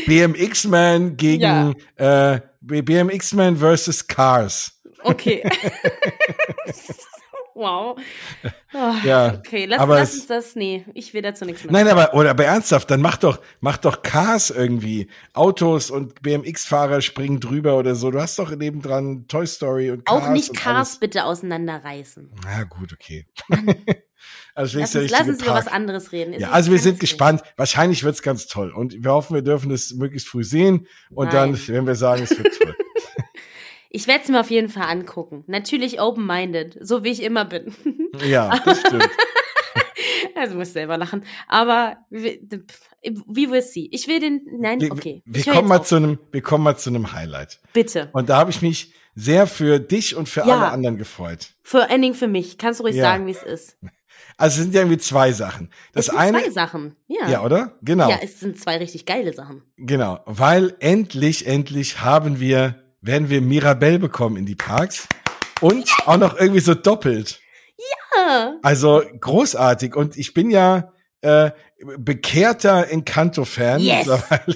BMX (laughs) Man gegen äh, B- BMX Man versus Cars. Okay. (laughs) wow. Oh, (laughs) Ja, okay, lass, aber lass uns das. Nee, ich will dazu nichts mehr. Nein, aber oder aber ernsthaft, dann mach doch mach doch Cars irgendwie. Autos und BMX-Fahrer springen drüber oder so. Du hast doch nebendran Toy Story und Cars Auch nicht Cars bitte auseinanderreißen. Na gut, okay. (laughs) also Lass uns, lass uns über was anderes reden. Ja, also wir sind gespannt. Wahrscheinlich wird's ganz toll. Und wir hoffen, wir dürfen es möglichst früh sehen. Und dann, Nein. wenn wir sagen, es wird toll. (laughs) Ich werde es mir auf jeden Fall angucken. Natürlich open-minded, so wie ich immer bin. (laughs) Ja, das stimmt. (laughs) also muss selber lachen. Aber wie will sie? Ich will den. Nein, okay. wir, kommen mal auf. zu einem, wir kommen mal zu einem Highlight. Bitte. Und da habe ich mich sehr für dich und für Ja. alle anderen gefreut. Vor allen Dingen für mich. Kannst du ruhig Ja. sagen, wie es ist. Also es sind ja irgendwie zwei Sachen. Das es sind eine, zwei Sachen. Ja. ja, oder? Genau, Ja, es sind zwei richtig geile Sachen. genau, weil endlich, endlich haben wir, werden wir Mirabelle bekommen in die Parks und auch noch irgendwie so doppelt. Ja. Also großartig. Und ich bin ja äh, bekehrter Encanto-Fan. Yes.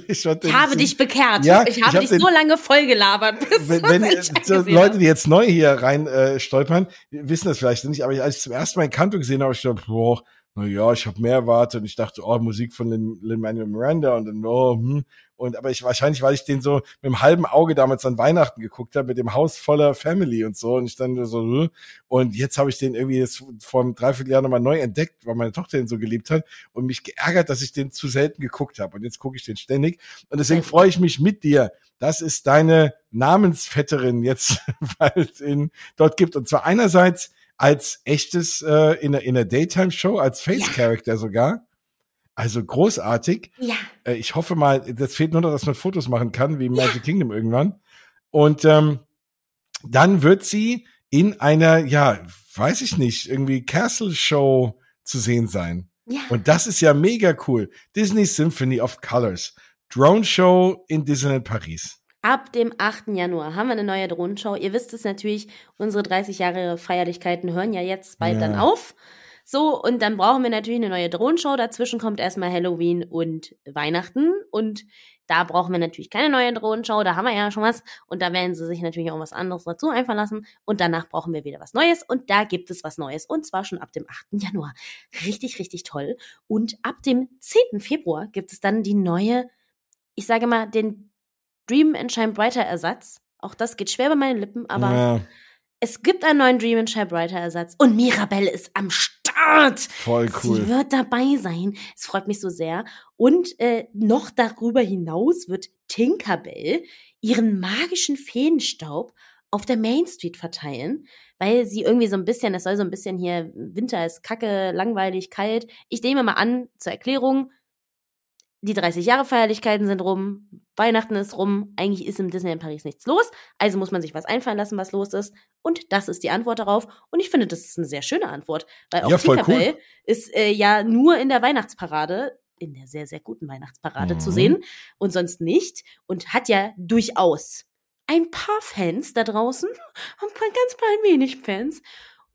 Ich, Ich habe dich bekehrt. Ja, ich ich habe hab dich den- so lange vollgelabert. (laughs) wenn, wenn so Leute, die jetzt neu hier rein äh, stolpern, wissen das vielleicht nicht, aber als ich zum ersten Mal Encanto gesehen habe, ich dachte, boah, na ja, ich habe mehr erwartet und ich dachte, oh, Musik von Lin- Lin-Manuel Miranda und dann, oh, hm. Und aber ich wahrscheinlich, weil ich den so mit dem halben Auge damals an Weihnachten geguckt habe, mit dem Haus voller Family und so. Und ich dann so, hm. und jetzt habe ich den irgendwie jetzt vor einem Dreivierteljahr nochmal neu entdeckt, weil meine Tochter den so geliebt hat und mich geärgert, dass ich den zu selten geguckt habe. Und jetzt gucke ich den ständig. Und deswegen freue ich mich mit dir, dass es deine Namensvetterin jetzt (laughs) bald in, dort gibt. Und zwar einerseits als echtes äh, in der, in der Daytime-Show, als Face-Character sogar. Also großartig. Ja. Äh, ich hoffe mal, das fehlt nur noch, dass man Fotos machen kann, wie im Magic Kingdom irgendwann. Und ähm, dann wird sie in einer, ja, weiß ich nicht, irgendwie Castle-Show zu sehen sein. Ja. Und das ist ja mega cool. Disney Symphony of Colors. Drone Show in Disneyland Paris. Ab dem 8. Januar haben wir eine neue Drohnenshow. Ihr wisst es natürlich, unsere 30 Jahre Feierlichkeiten hören ja jetzt bald Ja. dann auf. So, und dann brauchen wir natürlich eine neue Drohnenshow. Dazwischen kommt erstmal Halloween und Weihnachten. Und da brauchen wir natürlich keine neue Drohnenshow. Da haben wir ja schon was. Und da werden sie sich natürlich auch was anderes dazu einfallen lassen. Und danach brauchen wir wieder was Neues. Und da gibt es was Neues. Und zwar schon ab dem 8. Januar. Richtig, richtig toll. Und ab dem 10. Februar gibt es dann die neue, ich sage mal, den Dream and Shine Brighter Ersatz. Auch das geht schwer bei meinen Lippen, aber ja, es gibt einen neuen Dream and Shine Brighter Ersatz und Mirabelle ist am Start. voll cool. Sie wird dabei sein. Es freut mich so sehr. Und äh, noch darüber hinaus wird Tinkerbell ihren magischen Feenstaub auf der Main Street verteilen, weil sie irgendwie so ein bisschen, es soll so ein bisschen hier, Winter ist kacke, langweilig, kalt. Ich nehme mal an, zur Erklärung, die 30 Jahre Feierlichkeiten sind rum, Weihnachten ist rum, eigentlich ist im Disneyland Paris nichts los, also muss man sich was einfallen lassen, was los ist. Und das ist die Antwort darauf. Und ich finde, das ist eine sehr schöne Antwort, weil auch Ja, Tinkerbell ist äh, ja nur in der Weihnachtsparade, in der sehr, sehr guten Weihnachtsparade Mhm. zu sehen und sonst nicht und hat ja durchaus ein paar Fans da draußen, (laughs) ein paar ganz klein wenig Fans.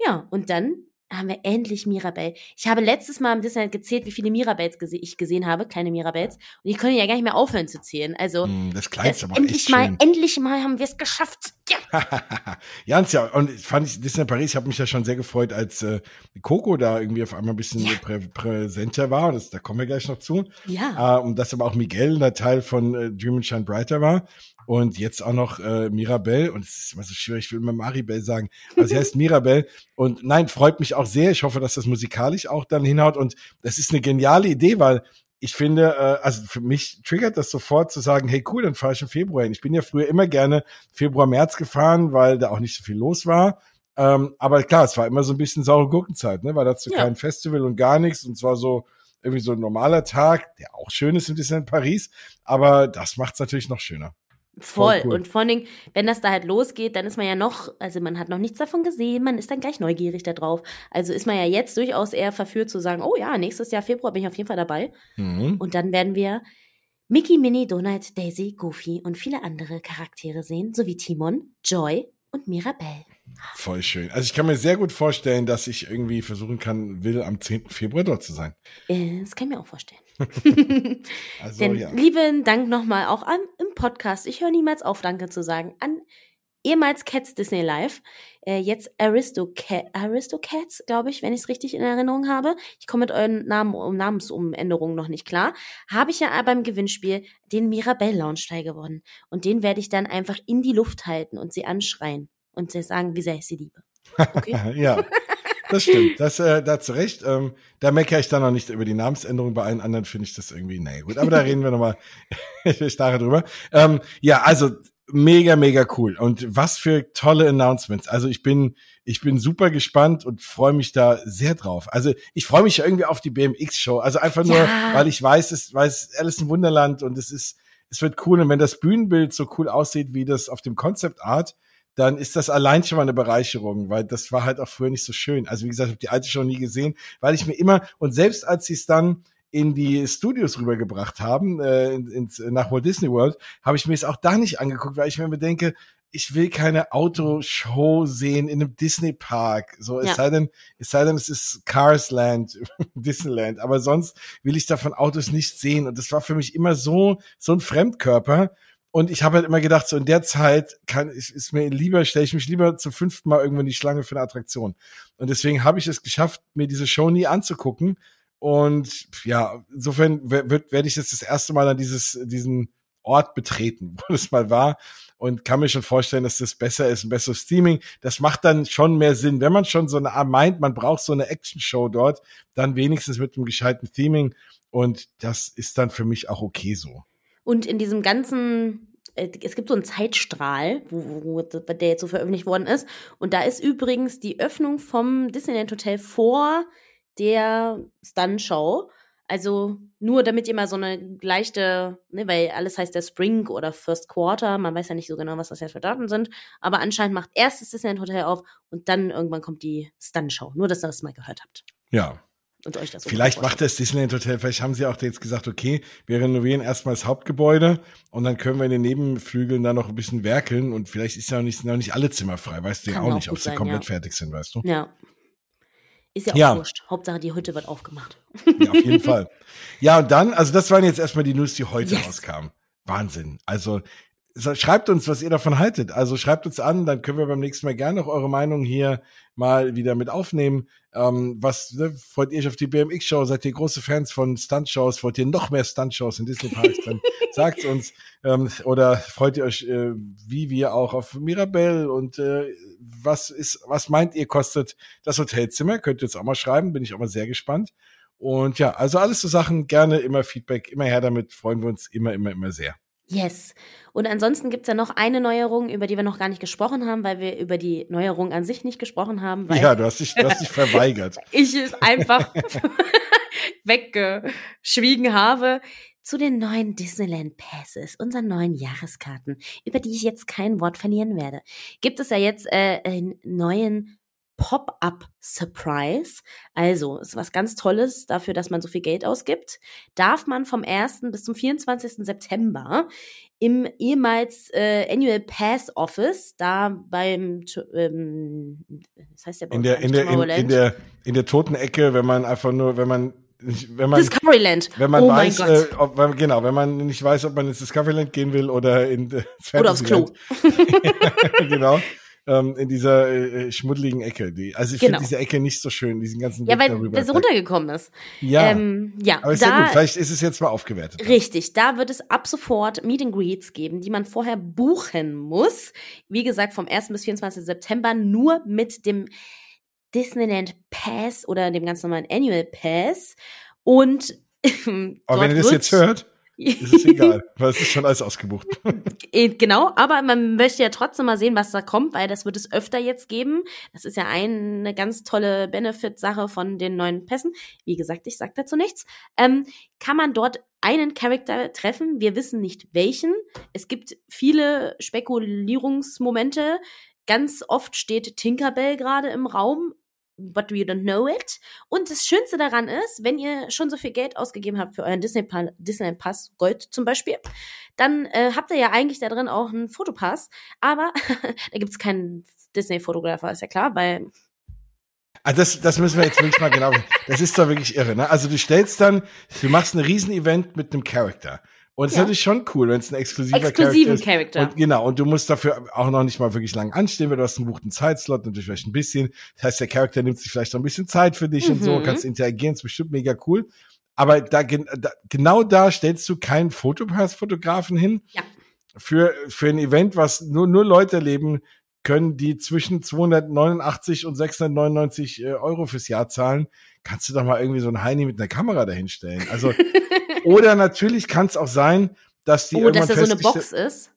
Ja, und dann haben wir endlich Mirabelle. Ich habe letztes Mal im Disneyland gezählt, wie viele Mirabells gese ich gesehen habe, kleine Mirabells. Und ich konnte ja gar nicht mehr aufhören zu zählen. Also, Hm, Das äh, kleinste auch endlich mal, schön. endlich mal haben wir es geschafft. Ja. (laughs) ja, und ja, und fand ich Disneyland Paris, ich habe mich ja schon sehr gefreut, als äh, Coco da irgendwie auf einmal ein bisschen Ja. prä präsenter war. Das, da kommen wir gleich noch zu. Ja. Äh, und dass aber auch Miguel ein Teil von äh, Dream and Shine Brighter war. Und jetzt auch noch äh, Mirabelle. Und es ist immer so schwierig, ich will immer Maribel sagen. Aber sie heißt Mirabelle. Und nein, freut mich auch sehr. Ich hoffe, dass das musikalisch auch dann hinhaut. Und das ist eine geniale Idee, weil ich finde, äh, also für mich triggert das sofort zu sagen, hey cool, dann fahre ich im Februar hin. Ich bin ja früher immer gerne Februar, März gefahren, weil da auch nicht so viel los war. Ähm, aber klar, es war immer so ein bisschen saure Gurkenzeit, ne? War dazu Ja. kein Festival und gar nichts. Und zwar so irgendwie so ein normaler Tag, der auch schön ist in Disneyland Paris. Aber das macht's natürlich noch schöner. Voll. Cool. Und vor allen Dingen, wenn das da halt losgeht, dann ist man ja noch, also man hat noch nichts davon gesehen, man ist dann gleich neugierig darauf. Also ist man ja jetzt durchaus eher verführt zu sagen, oh ja, nächstes Jahr Februar bin ich auf jeden Fall dabei. Mhm. Und dann werden wir Mickey, Minnie, Donald, Daisy, Goofy und viele andere Charaktere sehen, sowie Timon, Joy und Mirabelle. Voll schön. Also ich kann mir sehr gut vorstellen, dass ich irgendwie versuchen kann, will am 10. Februar dort zu sein. Äh, das kann ich mir auch vorstellen. (laughs) also, Denn ja. lieben Dank nochmal auch an im Podcast. Ich höre niemals auf, Danke zu sagen. An ehemals Cats Disney Live, äh, jetzt Aristocat, Aristocats, glaube ich, wenn ich es richtig in Erinnerung habe. Ich komme mit euren Namen um Namensumänderungen noch nicht klar. Habe ich ja aber im Gewinnspiel den Mirabelle Launch gewonnen. Und den werde ich dann einfach in die Luft halten und sie anschreien und sie sagen, wie sehr ich sie liebe. Okay? (laughs) ja. (laughs) Das stimmt, das, äh, da hast du recht. Ähm, da meckere ich dann noch nicht über die Namensänderung. Bei allen anderen finde ich das irgendwie, naja, gut. Aber da reden wir nochmal (laughs) starre drüber. Ähm, ja, also mega, mega cool. Und was für tolle Announcements. Also ich bin, ich bin super gespannt und freue mich da sehr drauf. Also ich freue mich irgendwie auf die BMX-Show. Also einfach nur, ja. weil ich weiß, es, weil es Alice im Wunderland und es ist, es wird cool. Und wenn das Bühnenbild so cool aussieht wie das auf dem Concept Art, dann ist das allein schon mal eine Bereicherung, weil das war halt auch früher nicht so schön. Also wie gesagt, ich habe die alte Show nie gesehen, weil ich mir immer, und selbst als sie es dann in die Studios rübergebracht haben, äh, ins, nach Walt Disney World, habe ich mir es auch da nicht angeguckt, weil ich mir bedenke, ich will keine Autoshow sehen in einem Disney Park. So, es ja. sei denn, es sei denn, es ist Cars Land, (laughs) Disneyland. Aber sonst will ich davon Autos nicht sehen. Und das war für mich immer so, so ein Fremdkörper. Und ich habe halt immer gedacht, so in der Zeit kann ist, ist mir lieber, stelle ich mich lieber zum fünften Mal irgendwann die Schlange für eine Attraktion. Und deswegen habe ich es geschafft, mir diese Show nie anzugucken und ja, insofern werde ich jetzt das erste Mal an dieses, diesen Ort betreten, (laughs) wo es mal war. Und kann mir schon vorstellen, dass das besser ist, ein besseres Streaming. Das macht dann schon mehr Sinn. Wenn man schon so eine meint, man braucht so eine Action-Show dort, dann wenigstens mit einem gescheiten Theming. Und das ist dann für mich auch okay so. Und in diesem ganzen äh, es gibt so einen Zeitstrahl, wo, wo, der jetzt so veröffentlicht worden ist. Und da ist übrigens die Öffnung vom Disneyland Hotel vor der Stun-Show. Also nur damit ihr mal so eine leichte, ne, weil alles heißt der Spring oder First Quarter, man weiß ja nicht so genau, was das jetzt für Daten sind, aber anscheinend macht erst das Disneyland Hotel auf und dann irgendwann kommt die Stun-Show. Nur, dass ihr das mal gehört habt. Ja. Und euch das Vielleicht macht das Disneyland Hotel, vielleicht haben sie auch jetzt gesagt, okay, wir renovieren erstmal das Hauptgebäude und dann können wir in den Nebenflügeln da noch ein bisschen werkeln und vielleicht ist ja noch nicht, noch nicht alle Zimmer frei, weißt du ja auch nicht, ob sie sein, komplett ja. fertig sind, weißt du? Ja. Ist ja auch ja. wurscht. Hauptsache, die Hütte wird aufgemacht. Ja, auf jeden (laughs) Fall. Ja, und dann, also das waren jetzt erstmal die News, die heute yes. rauskamen. Wahnsinn. Also schreibt uns, was ihr davon haltet. Also schreibt uns an, dann können wir beim nächsten Mal gerne noch eure Meinung hier mal wieder mit aufnehmen. Ähm, was ne, freut ihr euch auf die BMX-Show? Seid ihr große Fans von Stunt-Shows? Wollt ihr noch mehr Stunt-Shows in Disney Parks? Dann (laughs) sagt's uns. Ähm, oder freut ihr euch, äh, wie wir auch, auf Mirabelle? Und äh, was ist, was meint ihr, kostet das Hotelzimmer? Könnt ihr jetzt auch mal schreiben, bin ich auch mal sehr gespannt. Und ja, also alles so Sachen, gerne immer Feedback, immer her damit, freuen wir uns immer, immer, immer sehr. Yes. Und ansonsten gibt's ja noch eine Neuerung, über die wir noch gar nicht gesprochen haben, weil wir über die Neuerung an sich nicht gesprochen haben. ja, du hast dich, du hast dich verweigert. (laughs) ich es einfach (laughs) weggeschwiegen habe. Zu den neuen Disneyland Passes, unseren neuen Jahreskarten, über die ich jetzt kein Wort verlieren werde, gibt es ja jetzt äh, einen neuen Pop-up-Surprise. Also, ist was ganz Tolles dafür, dass man so viel Geld ausgibt. Darf man vom 1. bis zum 24. September im ehemals äh, Annual Pass Office, da beim, ähm, was heißt der in der, in der, in, in, der, in der toten Ecke, wenn man einfach nur, wenn man wenn man, Discoveryland. Wenn man oh weiß, äh, ob, genau, wenn man nicht weiß, ob man ins Discoveryland gehen will oder in äh, Oder aufs Klo. (laughs) genau ähm, in dieser äh, äh, schmuddeligen Ecke. Die, also ich genau. finde diese Ecke nicht so schön, diesen ganzen Ja, Weg weil das runtergekommen ist. Ja, ähm, ja aber ist da, ja gut, vielleicht ist es jetzt mal aufgewertet. Richtig, da wird es ab sofort Meet and Greets geben, die man vorher buchen muss. Wie gesagt, vom 1. bis 24. September nur mit dem Disneyland Pass oder dem ganz normalen Annual Pass. Und (laughs) aber wenn ihr das jetzt hört, ist es egal, weil es ist schon alles ausgebucht. (laughs) Äh, genau, aber man möchte ja trotzdem mal sehen, was da kommt, weil das wird es öfter jetzt geben. Das ist ja eine ganz tolle Benefit-Sache von den neuen Pässen. Wie gesagt, ich sage dazu nichts. Ähm, kann man dort einen Charakter treffen. Wir wissen nicht welchen. Es gibt viele Spekulierungsmomente. Ganz oft steht Tinkerbell gerade im Raum, but we don't know it. Und das Schönste daran ist, wenn ihr schon so viel Geld ausgegeben habt für euren Disney, pa Disney Gold zum Beispiel, dann äh, habt ihr ja eigentlich da drin auch einen Fotopass. Aber (laughs) da gibt's keinen Disney-Fotografer, ist ja klar, weil also das, das müssen wir jetzt wirklich mal genau. Das ist doch wirklich irre. Ne? Also du stellst dann, du machst ein Riesen-Event mit einem Charakter. Und es ja. ist natürlich schon cool, wenn es ein exklusiver Exklusiven Charakter ist. Und, genau, und du musst dafür auch noch nicht mal wirklich lang anstehen, weil du hast einen buchten Zeitslot, natürlich vielleicht ein bisschen. Das heißt, der Charakter nimmt sich vielleicht noch ein bisschen Zeit für dich mhm. und so, mhm. kannst interagieren, ist bestimmt mega cool. Aber da, da genau da stellst du keinen Fotopass-Fotografen hin. Ja. Für, für ein Event, was nur, nur Leute erleben können, die zwischen 289 und 699 äh, Euro fürs Jahr zahlen. Kannst du doch mal irgendwie so ein Heini mit einer Kamera dahinstellen. Also (laughs) Oder natürlich kann es auch sein, dass die oh, dass da so eine Box ist.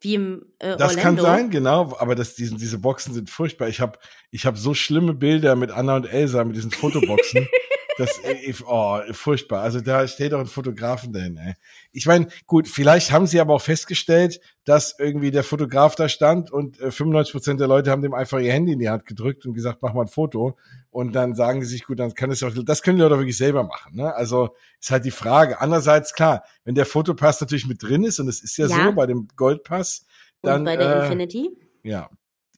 Wie im äh, Das Orlando. kann sein, genau, aber das, diesen, diese Boxen sind furchtbar. Ich habe ich hab so schlimme Bilder mit Anna und Elsa mit diesen Fotoboxen. (laughs) Das, äh, oh, furchtbar. Also da steht doch ein Fotografen dahin. Ey. Ich meine, gut, vielleicht haben sie aber auch festgestellt, dass irgendwie der Fotograf da stand und 95 äh, Prozent der Leute haben dem einfach ihr Handy in die Hand gedrückt und gesagt, mach mal ein Foto. Und dann sagen sie sich, gut, dann kann es auch, das können die Leute wirklich selber machen. Ne? Also ist halt die Frage. Andererseits, klar, wenn der Fotopass natürlich mit drin ist, und es ist ja, ja, so bei dem Goldpass, dann. Und bei der äh, Infinity? Ja,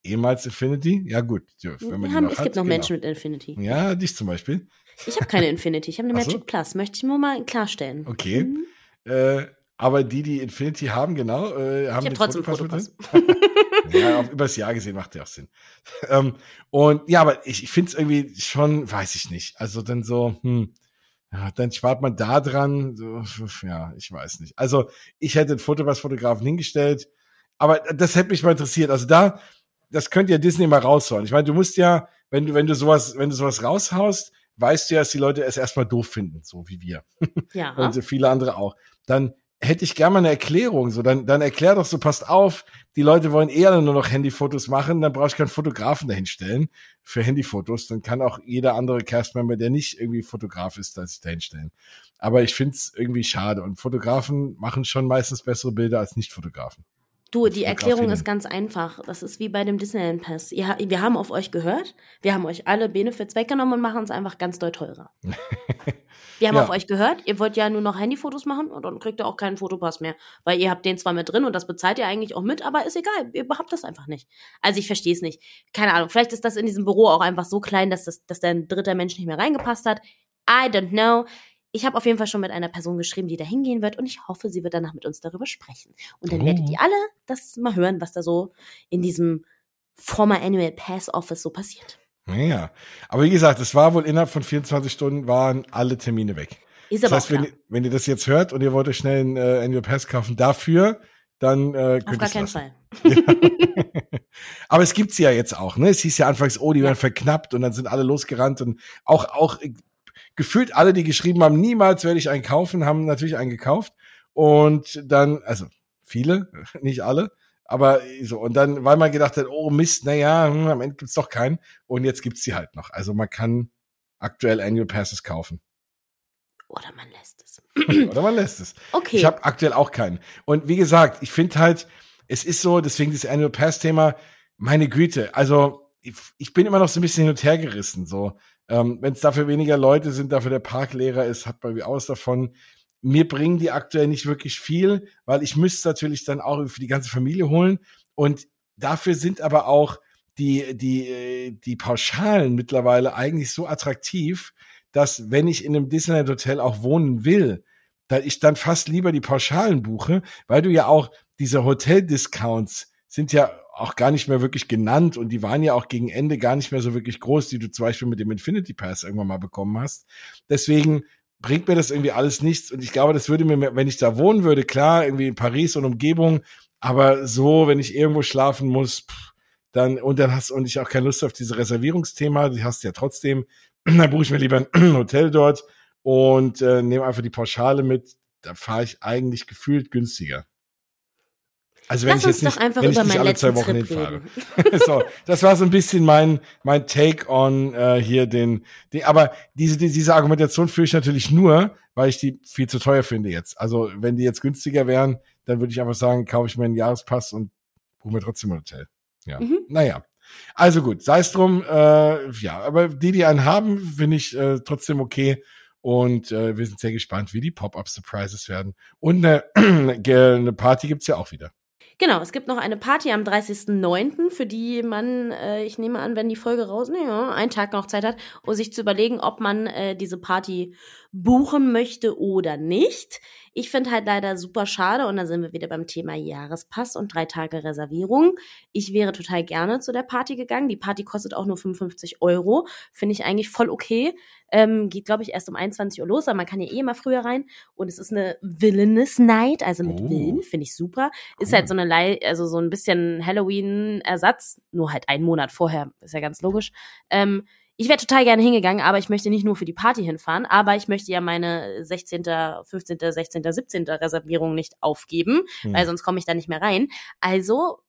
ehemals Infinity? Ja, gut. Ja, wenn man haben, es hat, gibt noch genau. Menschen mit Infinity. Ja, dich zum Beispiel. Ich habe keine Infinity, ich habe eine Magic so? Plus. Möchte ich nur mal klarstellen. Okay. Mhm. Äh, aber die, die Infinity haben, genau, äh, haben ich hab trotzdem Fotopass. (laughs) ja, auf, übers Jahr gesehen macht der auch Sinn. (laughs) ähm, und ja, aber ich, ich finde es irgendwie schon, weiß ich nicht. Also dann so, hm, ja, dann spart man da dran. So, ja, ich weiß nicht. Also ich hätte einen Fotopass-Fotografen hingestellt, aber das hätte mich mal interessiert. Also da, das könnte ja Disney mal raushauen. Ich meine, du musst ja, wenn du, wenn du sowas, wenn du sowas raushaust, weißt du ja, dass die Leute es erstmal doof finden, so wie wir. (laughs) Ja. Und viele andere auch. Dann hätte ich gerne mal eine Erklärung. So, dann, dann erklär doch so, passt auf, die Leute wollen eher nur noch Handyfotos machen, dann brauche ich keinen Fotografen dahinstellen für Handyfotos. Dann kann auch jeder andere Castmember, der nicht irgendwie Fotograf ist, da sich dahinstellen. Aber ich finde es irgendwie schade. Und Fotografen machen schon meistens bessere Bilder als Nicht-Fotografen. Du, die Erklärung ist ganz einfach. Das ist wie bei dem Disneyland Pass. Ihr, wir haben auf euch gehört. Wir haben euch alle Benefits weggenommen und machen es einfach ganz doll teurer. (laughs) wir haben ja. auf euch gehört. Ihr wollt ja nur noch Handyfotos machen und dann kriegt ihr auch keinen Fotopass mehr. Weil ihr habt den zwar mit drin und das bezahlt ihr eigentlich auch mit, aber ist egal. Ihr habt das einfach nicht. Also ich verstehe es nicht. Keine Ahnung. Vielleicht ist das in diesem Büro auch einfach so klein, dass, das, dass da ein dritter Mensch nicht mehr reingepasst hat. I don't know ich habe auf jeden Fall schon mit einer Person geschrieben, die da hingehen wird und ich hoffe, sie wird danach mit uns darüber sprechen. Und dann oh. werdet ihr alle das mal hören, was da so in diesem Former Annual Pass Office so passiert. Ja, aber wie gesagt, es war wohl innerhalb von 24 Stunden waren alle Termine weg. Ist aber das heißt, wenn, ihr, wenn ihr das jetzt hört und ihr wollt euch schnell einen äh, Annual Pass kaufen dafür, dann äh, könnt Auf gar keinen Fall. (laughs) aber es gibt's ja jetzt auch, ne? Es hieß ja anfangs, oh, die ja. werden verknappt und dann sind alle losgerannt und auch auch gefühlt alle, die geschrieben haben, niemals werde ich einen kaufen, haben natürlich einen gekauft. Und dann, also viele, (laughs) nicht alle, aber so, und dann, weil man gedacht hat, oh Mist, naja, hm, am Ende gibt's doch keinen. Und jetzt gibt's sie halt noch. Also man kann aktuell Annual Passes kaufen. Oder man lässt es. (clears throat) Oder man lässt es. Okay. Ich habe aktuell auch keinen. Und wie gesagt, ich finde halt, es ist so, deswegen das Annual Pass Thema, meine Güte, also ich, ich bin immer noch so ein bisschen hin und her gerissen. So, ähm, Wenn es dafür weniger Leute sind, dafür der Park leerer ist, hat man wie aus davon. Mir bringen die aktuell nicht wirklich viel, weil ich müsste natürlich dann auch für die ganze Familie holen. Und dafür sind aber auch die, die, die Pauschalen mittlerweile eigentlich so attraktiv, dass wenn ich in einem Disneyland Hotel auch wohnen will, da ich dann fast lieber die Pauschalen buche, weil du ja auch diese Hotel-Discounts sind ja auch gar nicht mehr wirklich genannt und die waren ja auch gegen Ende gar nicht mehr so wirklich groß, die du zum Beispiel mit dem Infinity Pass irgendwann mal bekommen hast. Deswegen bringt mir das irgendwie alles nichts und ich glaube, das würde mir, wenn ich da wohnen würde, klar, irgendwie in Paris und Umgebung, aber so, wenn ich irgendwo schlafen muss, pff, dann, und dann hast und ich auch keine Lust auf diese Reservierungsthema, die hast du ja trotzdem, (clears throat) dann buche ich mir lieber ein (clears throat) Hotel dort und äh, nehme einfach die Pauschale mit, da fahre ich eigentlich gefühlt günstiger. Also wenn Lass ich jetzt nicht, doch einfach wenn ich über nicht alle zwei Wochen Trip hinfahre. (laughs) so, das war so ein bisschen mein mein Take on äh, hier den, den aber diese die, diese Argumentation führe ich natürlich nur, weil ich die viel zu teuer finde jetzt. Also wenn die jetzt günstiger wären, dann würde ich einfach sagen, kaufe ich mir einen Jahrespass und buche mir trotzdem ein Hotel. Ja, Mhm. naja. Also gut, sei es drum, äh, ja, aber die, die einen haben, finde ich äh, trotzdem okay. Und äh, wir sind sehr gespannt, wie die Pop-Up-Surprises werden. Und eine, (clears throat) eine Party gibt's ja auch wieder. Genau, es gibt noch eine Party am 30.09., für die man, äh, ich nehme an, wenn die Folge raus, naja, einen Tag noch Zeit hat, um sich zu überlegen, ob man äh, diese Party buchen möchte oder nicht. Ich finde halt leider super schade und da sind wir wieder beim Thema Jahrespass und drei Tage Reservierung. Ich wäre total gerne zu der Party gegangen. Die Party kostet auch nur 55 Euro. Finde ich eigentlich voll okay. Ähm, geht, glaube ich, erst um 21 Uhr los, aber man kann ja eh mal früher rein. Und es ist eine Villainous Night, also mit Oh. Willen, finde ich super. Ist Cool. halt so eine Lei also so ein bisschen Halloween-Ersatz, nur halt einen Monat vorher, ist ja ganz logisch. Ähm, ich wäre total gerne hingegangen, aber ich möchte nicht nur für die Party hinfahren, aber ich möchte ja meine 16., 15., 16., 17. Reservierung nicht aufgeben, Hm. weil sonst komme ich da nicht mehr rein. Also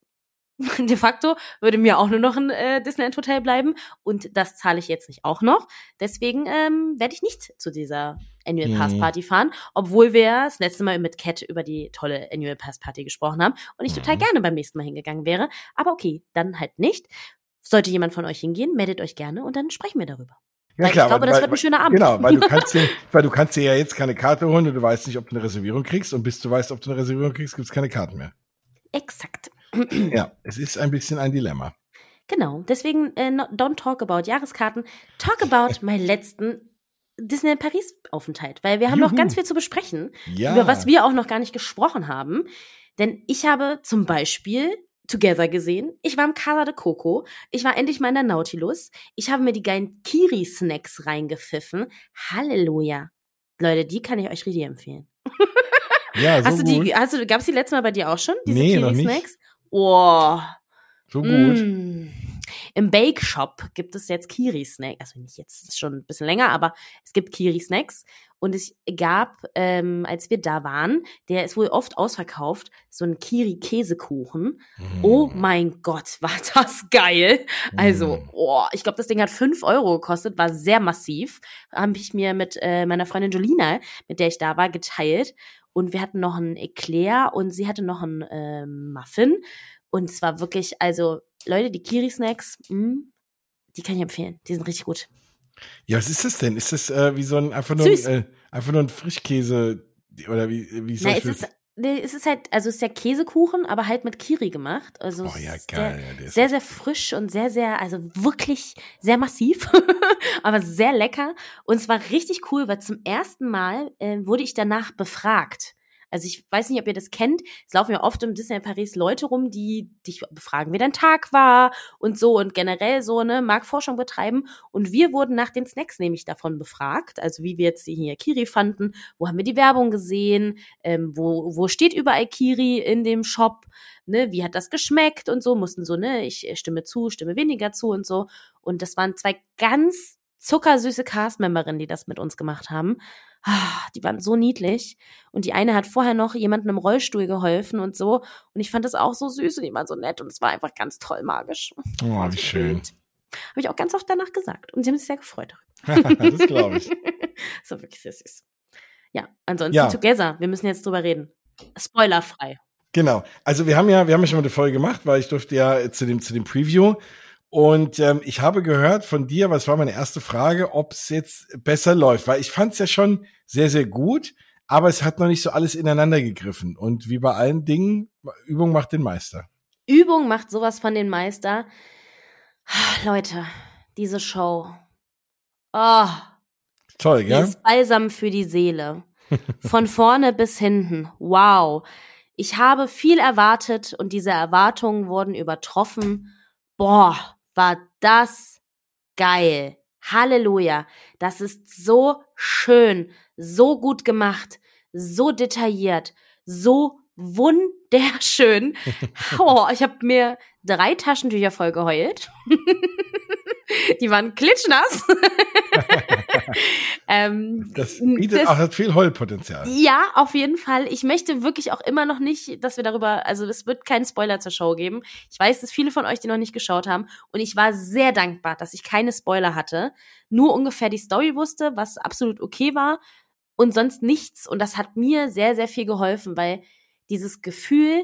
(laughs) de facto würde mir auch nur noch ein äh, Disneyland Hotel bleiben und das zahle ich jetzt nicht auch noch. Deswegen ähm, werde ich nicht zu dieser Annual Mhm. Pass Party fahren, obwohl wir das letzte Mal mit Cat über die tolle Annual Pass Party gesprochen haben und ich total Mhm. gerne beim nächsten Mal hingegangen wäre. Aber okay, dann halt nicht. Sollte jemand von euch hingehen, meldet euch gerne und dann sprechen wir darüber. Ja, weil ich glaube, das wird ein schöner Abend. Genau, weil du (laughs) kannst dir, weil du kannst dir ja jetzt keine Karte holen und du weißt nicht, ob du eine Reservierung kriegst und bis du weißt, ob du eine Reservierung kriegst, gibt's keine Karten mehr. Exakt. Ja, es ist ein bisschen ein Dilemma. Genau, deswegen äh, don't talk about Jahreskarten, talk about meinen letzten Disneyland Paris Aufenthalt, weil wir haben noch Juhu. ganz viel zu besprechen, Ja. über was wir auch noch gar nicht gesprochen haben. Denn ich habe zum Beispiel Together gesehen, ich war im Casa de Coco, ich war endlich mal in der Nautilus, ich habe mir die geilen Kiri-Snacks reingepfiffen. Halleluja. Leute, die kann ich euch richtig empfehlen. (laughs) ja, so hast du gut. die, hast du, gab's die letzte Mal bei dir auch schon, diese Nee. Kiri-Snacks? Oh, so gut. Mm. Im Bake Shop gibt es jetzt Kiri Snacks. Also nicht jetzt, ist schon ein bisschen länger, aber es gibt Kiri Snacks. Und es gab, ähm, als wir da waren, der ist wohl oft ausverkauft, so ein Kiri Käsekuchen. Mhm. Oh mein Gott, (laughs) war das geil. Also, Mhm. oh, ich glaube, das Ding hat fünf Euro gekostet, war sehr massiv. Habe ich mir mit äh, meiner Freundin Jolina, mit der ich da war, geteilt. Und wir hatten noch ein Eclair und sie hatte noch ein ähm, Muffin. Und es war wirklich, also, Leute, die Kiri-Snacks, mh, die kann ich empfehlen. Die sind richtig gut. Ja, was ist das denn? Ist das äh, wie so ein einfach nur, äh, einfach nur ein Frischkäse oder wie wie soll Na, ich es ist, nee, es ist halt, also es ist ja Käsekuchen, aber halt mit Kiri gemacht. Also Oh ja, geil. Sehr, ja, sehr, sehr frisch und sehr, sehr, also wirklich sehr massiv, (laughs) aber sehr lecker. Und es war richtig cool, weil zum ersten Mal äh, wurde ich danach befragt. Also ich weiß nicht, ob ihr das kennt. Es laufen ja oft im Disney Paris Leute rum, die dich befragen, wie dein Tag war und so und generell so ne Marktforschung betreiben. Und wir wurden nach den Snacks nämlich davon befragt, also wie wir jetzt die hier Kiri fanden, wo haben wir die Werbung gesehen, ähm, wo wo steht überall Kiri in dem Shop, ne, wie hat das geschmeckt und so mussten so ne, ich äh, stimme zu, stimme weniger zu und so. Und das waren zwei ganz zuckersüße Castmemberinnen, die das mit uns gemacht haben. Ah, Die waren so niedlich. Und die eine hat vorher noch jemandem im Rollstuhl geholfen und so. Und ich fand das auch so süß und die waren so nett und es war einfach ganz toll magisch. Oh, wie schön. Habe ich auch ganz oft danach gesagt. Und sie haben sich sehr gefreut. (laughs) das glaube ich. (laughs) so wirklich sehr süß. Ja, ansonsten Ja. Together. Wir müssen jetzt drüber reden. Spoilerfrei. Genau. Also wir haben ja, wir haben ja schon mal eine Folge gemacht, weil ich durfte ja zu dem zu dem Preview und ähm, ich habe gehört von dir, was war meine erste Frage, ob es jetzt besser läuft, weil ich fand es ja schon sehr sehr gut, aber es hat noch nicht so alles ineinander gegriffen und wie bei allen Dingen, Übung macht den Meister. Übung macht sowas von den Meister. Ah, Leute, diese Show. Oh, Toll, gell? ist balsam für die Seele. (laughs) Von vorne bis hinten. Wow. Ich habe viel erwartet und diese Erwartungen wurden übertroffen. Boah, war das geil. Halleluja. Das ist so schön, so gut gemacht, so detailliert, so wunderschön. (laughs) Oh, ich habe mir drei Taschentücher voll geheult. (laughs) Die waren klitschnass. (laughs) (laughs) ähm, das bietet das- auch hat viel Heulpotenzial. ja, auf jeden Fall. Ich möchte wirklich auch immer noch nicht, dass wir darüber, also es wird keinen Spoiler zur Show geben. Ich weiß, dass viele von euch die noch nicht geschaut haben und ich war sehr dankbar, dass ich keine Spoiler hatte, nur ungefähr die Story wusste, was absolut okay war und sonst nichts und das hat mir sehr, sehr viel geholfen, weil dieses Gefühl,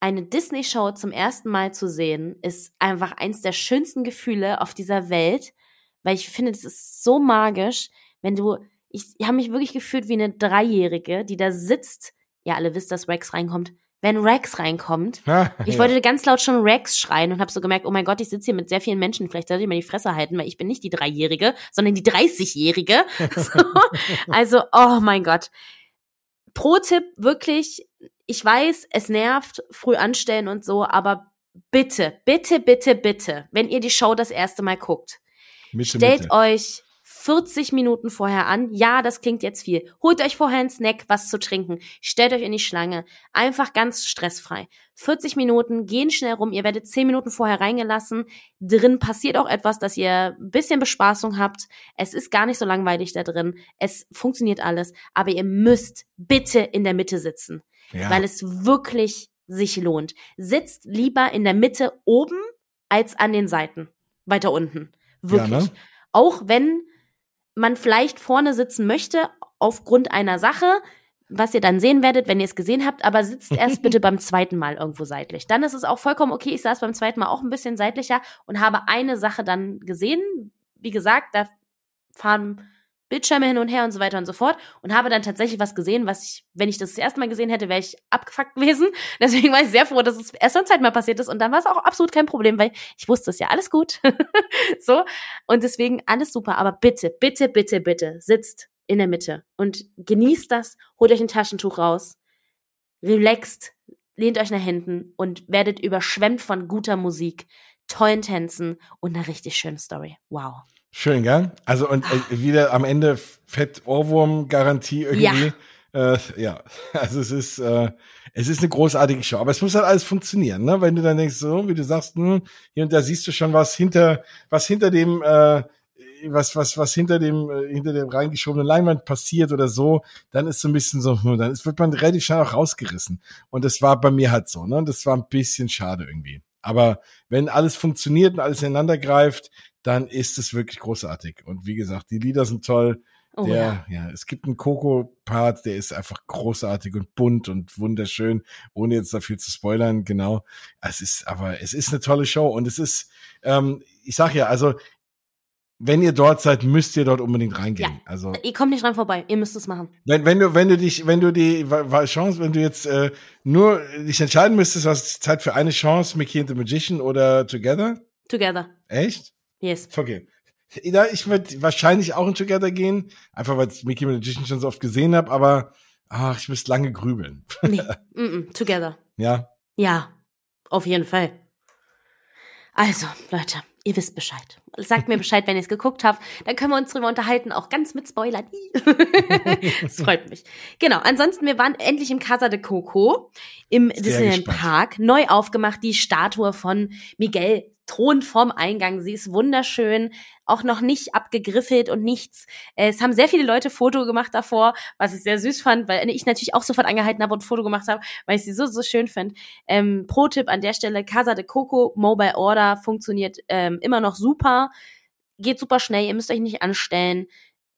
eine Disney-Show zum ersten Mal zu sehen, ist einfach eins der schönsten Gefühle auf dieser Welt, weil ich finde, das ist so magisch, wenn du, ich, ich habe mich wirklich gefühlt wie eine Dreijährige, die da sitzt. Ja, alle wisst, dass Rex reinkommt. Wenn Rex reinkommt, (laughs) ich ja. wollte ganz laut schon Rex schreien und habe so gemerkt, oh mein Gott, ich sitze hier mit sehr vielen Menschen, vielleicht sollte ich mal die Fresse halten, weil ich bin nicht die Dreijährige, sondern die 30-Jährige. (laughs) So. Also, oh mein Gott. Pro-Tipp, wirklich, ich weiß, es nervt, früh anstellen und so, aber bitte, bitte, bitte, bitte, wenn ihr die Show das erste Mal guckt, Mitte, stellt Mitte. euch 40 Minuten vorher an. Ja, das klingt jetzt viel. Holt euch vorher einen Snack, was zu trinken. Stellt euch in die Schlange. Einfach ganz stressfrei. 40 Minuten, gehen schnell rum. Ihr werdet 10 Minuten vorher reingelassen. Drin passiert auch etwas, dass ihr ein bisschen Bespaßung habt. Es ist gar nicht so langweilig da drin. Es funktioniert alles. Aber ihr müsst bitte in der Mitte sitzen Ja. weil es wirklich sich lohnt. Sitzt lieber in der Mitte oben als an den Seiten. Weiter unten. Wirklich. Ja, ne? Auch wenn man vielleicht vorne sitzen möchte, aufgrund einer Sache, was ihr dann sehen werdet, wenn ihr es gesehen habt, aber sitzt (laughs) erst bitte beim zweiten Mal irgendwo seitlich. Dann ist es auch vollkommen okay. Ich saß beim zweiten Mal auch ein bisschen seitlicher und habe eine Sache dann gesehen. Wie gesagt, da fahren Bildschirme hin und her und so weiter und so fort und habe dann tatsächlich was gesehen, was ich, wenn ich das das erste Mal gesehen hätte, wäre ich abgefuckt gewesen. (laughs) Deswegen war ich sehr froh, dass es erst beim zweiten Mal passiert ist und dann war es auch absolut kein Problem, weil ich wusste es ja, alles gut. (laughs) so. Und deswegen alles super. Aber bitte, bitte, bitte, bitte, sitzt in der Mitte und genießt das, holt euch ein Taschentuch raus, relaxt, lehnt euch nach hinten und werdet überschwemmt von guter Musik, tollen Tänzen und einer richtig schönen Story. Wow. Schön, gell? Also und äh, wieder am Ende Fett Ohrwurm Garantie irgendwie. Ja. Äh, ja, also es ist äh, es ist eine großartige Show, aber es muss halt alles funktionieren, ne? Wenn du dann denkst, so wie du sagst, hm, hier und da siehst du schon was hinter was hinter dem äh, was was was hinter dem äh, hinter dem reingeschobenen Leinwand passiert oder so, dann ist so ein bisschen so, hm, dann ist, wird man relativ schnell auch rausgerissen und das war bei mir halt so, ne? Das war ein bisschen schade irgendwie. Aber wenn alles funktioniert und alles ineinander greift, dann ist es wirklich großartig. Und wie gesagt, die Lieder sind toll. Oh, der, ja. ja, es gibt einen Coco-Part, der ist einfach großartig und bunt und wunderschön, ohne jetzt da viel zu spoilern, genau. Es ist, aber es ist eine tolle Show und es ist, ähm, ich sag ja, also, wenn ihr dort seid, müsst ihr dort unbedingt reingehen. Ja. Also, Ihr kommt nicht dran vorbei, ihr müsst es machen. wenn, wenn du, wenn du dich, wenn du die Chance, wenn du jetzt äh, nur dich entscheiden müsstest, was ist Zeit für eine Chance, Mickey and the Magician oder Together? Together. Echt? Yes. Okay. Ja, ich würde wahrscheinlich auch in Together gehen, einfach weil ich Mickey Magician schon so oft gesehen habe, aber ach, ich müsste lange grübeln. Nee. (laughs) mm -mm. Together. Ja. Ja, auf jeden Fall. Also, Leute, ihr wisst Bescheid. Sagt mir (laughs) Bescheid, wenn ihr es geguckt habt. Dann können wir uns drüber unterhalten, auch ganz mit Spoilern. (laughs) das freut mich. Genau, ansonsten, wir waren endlich im Casa de Coco im Disneyland. Park. Neu aufgemacht, die Statue von Miguel thront vorm Eingang. Sie ist wunderschön, auch noch nicht abgegriffelt und nichts. Äh, Es haben sehr viele Leute Foto gemacht davor, was ich sehr süß fand, weil ich natürlich auch sofort angehalten habe und Foto gemacht habe, weil ich sie so, so schön finde. Ähm, Pro-Tipp an der Stelle, Casa de Coco Mobile Order funktioniert ähm, immer noch super. Geht super schnell, ihr müsst euch nicht anstellen.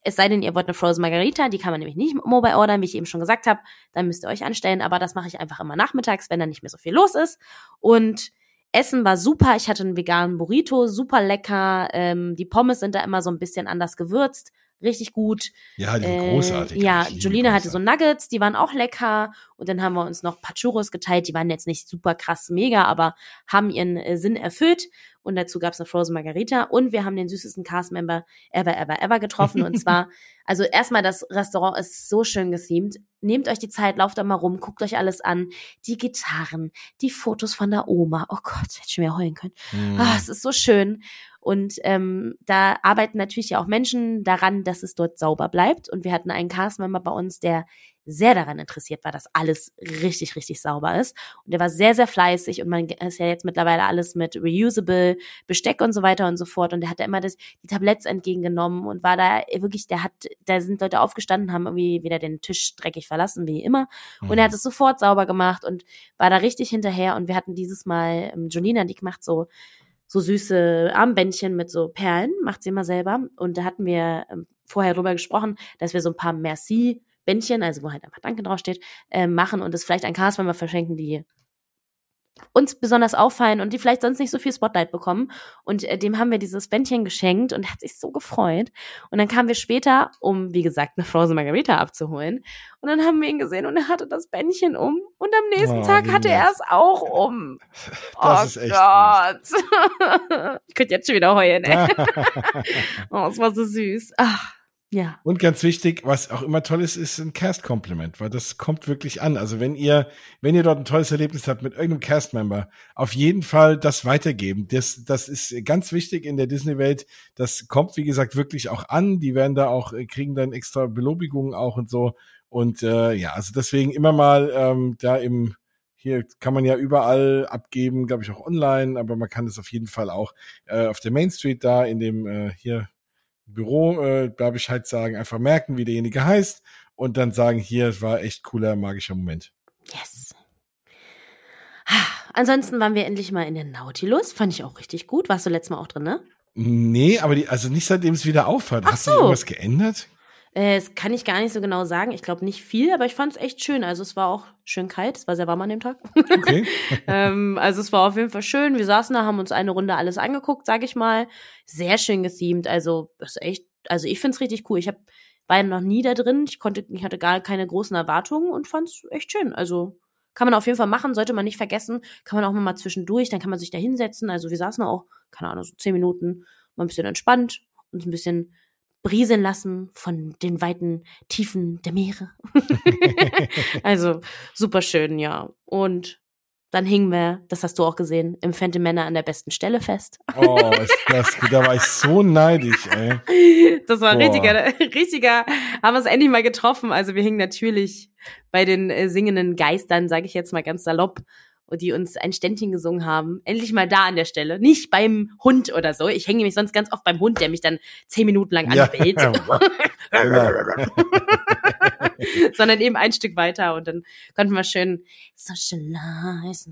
Es sei denn, ihr wollt eine Frozen Margarita, die kann man nämlich nicht mobile ordern, wie ich eben schon gesagt habe. Dann müsst ihr euch anstellen, aber das mache ich einfach immer nachmittags, wenn da nicht mehr so viel los ist. Und Essen war super. Ich hatte einen veganen Burrito, super lecker. Ähm, die Pommes sind da immer so ein bisschen anders gewürzt. Richtig gut. Ja, die sind Äh, großartig. Ja, Julina hatte so. Nuggets, die waren auch lecker. Und dann haben wir uns noch Pachurros geteilt. Die waren jetzt nicht super krass mega, aber haben ihren äh, Sinn erfüllt. Und dazu gab's eine Frozen Margarita. Und wir haben den süßesten Cast-Member ever, ever, ever getroffen. Und zwar, (laughs) also erstmal, das Restaurant ist so schön gethemed. Nehmt euch die Zeit, lauft da mal rum, guckt euch alles an. Die Gitarren, die Fotos von der Oma. Oh Gott, ich hätte schon wieder heulen können. Mhm. Ah, es ist so schön. Und ähm, da arbeiten natürlich ja auch Menschen daran, dass es dort sauber bleibt. Und wir hatten einen Castmember bei uns, der sehr daran interessiert war, dass alles richtig, richtig sauber ist. Und er war sehr, sehr fleißig und man ist ja jetzt mittlerweile alles mit reusable Besteck und so weiter und so fort. Und er hat da immer das, die Tabletts entgegengenommen und war da wirklich, der hat, da sind Leute aufgestanden, haben irgendwie wieder den Tisch dreckig verlassen, wie immer. Und er hat mhm. es sofort sauber gemacht und war da richtig hinterher. Und wir hatten dieses Mal, ähm, Jolina, die gemacht so, so süße Armbändchen mit so Perlen, macht sie immer selber. Und da hatten wir ähm, vorher drüber gesprochen, dass wir so ein paar Merci Bändchen, also wo halt einfach Danke draufsteht, äh, machen und es vielleicht an Castmember verschenken, die uns besonders auffallen und die vielleicht sonst nicht so viel Spotlight bekommen. Und äh, dem haben wir dieses Bändchen geschenkt und er hat sich so gefreut. Und dann kamen wir später, um, wie gesagt, eine Frozen Margarita abzuholen. Und dann haben wir ihn gesehen und er hatte das Bändchen um. Und am nächsten oh, Tag hatte er es auch um. (laughs) Das oh ist echt Gott. (laughs) ich könnte jetzt schon wieder heulen, ey. (laughs) oh, es war so süß. Ach. Ja. Und ganz wichtig, was auch immer toll ist, ist ein Cast-Compliment, weil das kommt wirklich an. Also wenn ihr, wenn ihr dort ein tolles Erlebnis habt mit irgendeinem Cast-Member, auf jeden Fall das weitergeben. Das, das ist ganz wichtig in der Disney-Welt. Das kommt, wie gesagt, wirklich auch an. Die werden da auch, äh, kriegen dann extra Belobigungen auch und so. Und äh, ja, also deswegen immer mal ähm, da im, hier kann man ja überall abgeben, glaube ich auch online, aber man kann das auf jeden Fall auch äh, auf der Main Street da in dem äh, hier Büro, äh, ich halt sagen, einfach merken, wie derjenige heißt und dann sagen, hier, es war echt cooler, magischer Moment. Yes. Ansonsten waren wir endlich mal in der Nautilus. Fand ich auch richtig gut. Warst du letztes Mal auch drin, ne? Nee, aber die, also nicht seitdem es wieder aufhört. Ach Hat so. sich irgendwas geändert? Äh, das kann ich gar nicht so genau sagen. Ich glaube nicht viel, aber ich fand es echt schön. Also es war auch schön kalt. Es war sehr warm an dem Tag. Okay. (laughs) ähm, also es war auf jeden Fall schön. Wir saßen da, haben uns eine Runde alles angeguckt, sag ich mal. Sehr schön gethemed. Also das ist echt, also ich find's richtig cool. Ich hab, war ja noch nie da drin. Ich konnte, ich hatte gar keine großen Erwartungen und fand's echt schön. Also kann man auf jeden Fall machen, sollte man nicht vergessen. Kann man auch mal zwischendurch, dann kann man sich da hinsetzen. Also wir saßen auch, keine Ahnung, so zehn Minuten, mal ein bisschen entspannt und ein bisschen brieseln lassen von den weiten Tiefen der Meere. (laughs) also super schön, ja. Und dann hingen wir, das hast du auch gesehen, im Phantom Männer an der besten Stelle fest. Oh, ist das. Da war ich so neidisch, ey. (laughs) Das war Boah. richtiger, richtiger, haben wir es endlich mal getroffen. Also wir hingen natürlich bei den äh, singenden Geistern, sage ich jetzt mal ganz salopp, die uns ein Ständchen gesungen haben. Endlich mal da an der Stelle. Nicht beim Hund oder so. Ich hänge nämlich sonst ganz oft beim Hund, der mich dann zehn Minuten lang anbellt. Ja. (laughs) Sondern eben ein Stück weiter und dann konnten wir schön socialize.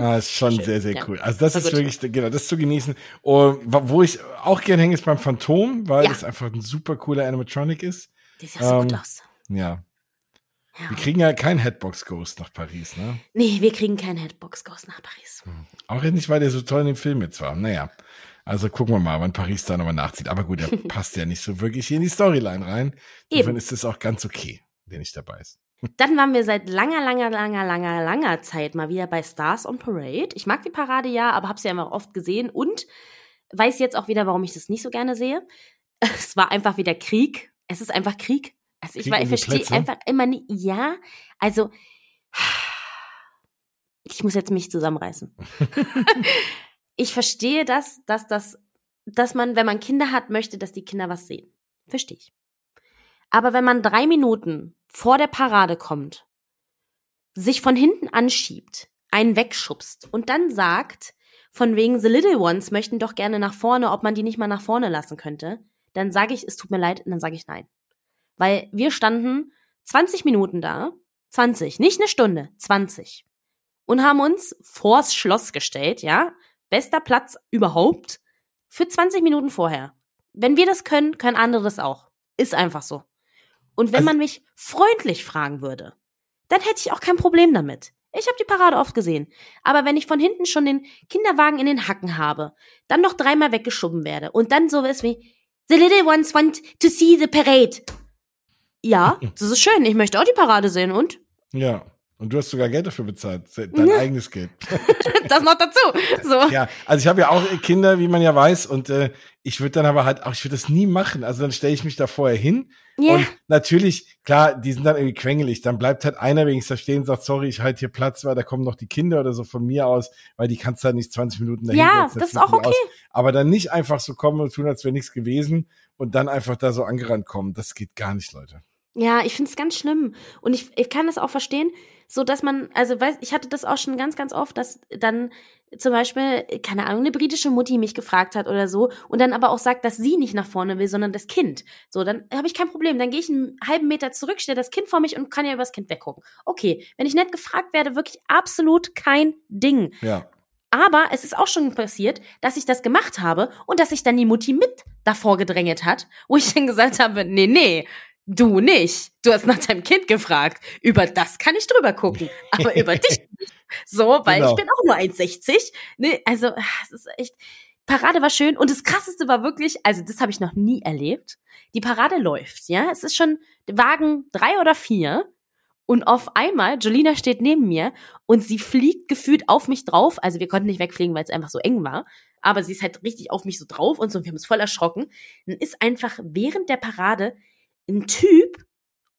Ah, ist schon schön. sehr, sehr ja. cool. Also das ist wirklich, genau, das zu genießen. Und wo ich auch gerne hänge, ist beim Phantom, weil ja. es einfach ein super cooler Animatronic ist. Das sieht ja so ähm, gut aus. Ja, ja. Wir kriegen ja kein Headbox Ghost nach Paris, ne? Nee, wir kriegen kein Headbox Ghost nach Paris. Hm. Auch nicht, weil der so toll in dem Film jetzt war. Naja. Also gucken wir mal, wann Paris da nochmal nachzieht. Aber gut, der (laughs) passt ja nicht so wirklich hier in die Storyline rein. Insofern ist es auch ganz okay, der nicht dabei ist. (laughs) Dann waren wir seit langer, langer, langer, langer, langer Zeit mal wieder bei Stars on Parade. Ich mag die Parade ja, aber habe sie ja immer oft gesehen und weiß jetzt auch wieder, warum ich das nicht so gerne sehe. (laughs) Es war einfach wieder Krieg. Es ist einfach Krieg. Also ich, ich verstehe einfach immer nicht, ja, also ich muss jetzt mich zusammenreißen. (laughs) ich verstehe das, dass das, dass man, wenn man Kinder hat, möchte, dass die Kinder was sehen. Verstehe ich. Aber wenn man drei Minuten vor der Parade kommt, sich von hinten anschiebt, einen wegschubst und dann sagt, von wegen The Little Ones möchten doch gerne nach vorne, ob man die nicht mal nach vorne lassen könnte, dann sage ich, es tut mir leid, und dann sage ich nein. Weil wir standen 20 Minuten da, 20, nicht eine Stunde, 20. Und haben uns vors Schloss gestellt, ja. Bester Platz überhaupt für 20 Minuten vorher. Wenn wir das können, können andere das auch. Ist einfach so. Und wenn also, man mich freundlich fragen würde, dann hätte ich auch kein Problem damit. Ich habe die Parade oft gesehen. Aber wenn ich von hinten schon den Kinderwagen in den Hacken habe, dann noch dreimal weggeschoben werde und dann sowas wie The little ones want to see the parade. Ja, (laughs) das ist schön. Ich möchte auch die Parade sehen und? Ja. Und du hast sogar Geld dafür bezahlt, dein ja. eigenes Geld. (laughs) das noch dazu. So. Ja, also ich habe ja auch Kinder, wie man ja weiß, und äh, ich würde dann aber halt auch, ich würde das nie machen. Also dann stelle ich mich da vorher hin. Ja. Und natürlich, klar, die sind dann irgendwie quengelig. Dann bleibt halt einer wenigstens da stehen und sagt, sorry, ich halte hier Platz, weil da kommen noch die Kinder oder so von mir aus, weil die kannst halt nicht 20 Minuten dahin Ja, das, das ist auch okay. Aus. Aber dann nicht einfach so kommen und tun, als wäre nichts gewesen und dann einfach da so angerannt kommen. Das geht gar nicht, Leute. Ja, ich finde es ganz schlimm. Und ich, ich kann das auch verstehen, so dass man, also weiß, ich hatte das auch schon ganz, ganz oft, dass dann zum Beispiel, keine Ahnung, eine britische Mutti mich gefragt hat oder so und dann aber auch sagt, dass sie nicht nach vorne will, sondern das Kind. So, dann habe ich kein Problem. Dann gehe ich einen halben Meter zurück, stelle das Kind vor mich und kann ja übers Kind weggucken. Okay, wenn ich nett gefragt werde, wirklich absolut kein Ding. Ja. Aber es ist auch schon passiert, dass ich das gemacht habe und dass sich dann die Mutti mit davor gedrängelt hat, wo ich dann gesagt habe, nee, nee, Du nicht. Du hast nach deinem Kind gefragt. Über das kann ich drüber gucken, aber über (laughs) dich nicht. So, weil genau. ich bin auch nur 1,60. Ne, also, ah, es ist echt. Parade war schön und das krasseste war wirklich, also das habe ich noch nie erlebt. Die Parade läuft, ja. Es ist schon Wagen drei oder vier und auf einmal, Jolina steht neben mir und sie fliegt gefühlt auf mich drauf. Also wir konnten nicht wegfliegen, weil es einfach so eng war. Aber sie ist halt richtig auf mich so drauf und so. Und wir haben uns voll erschrocken. Dann ist einfach während der Parade ein Typ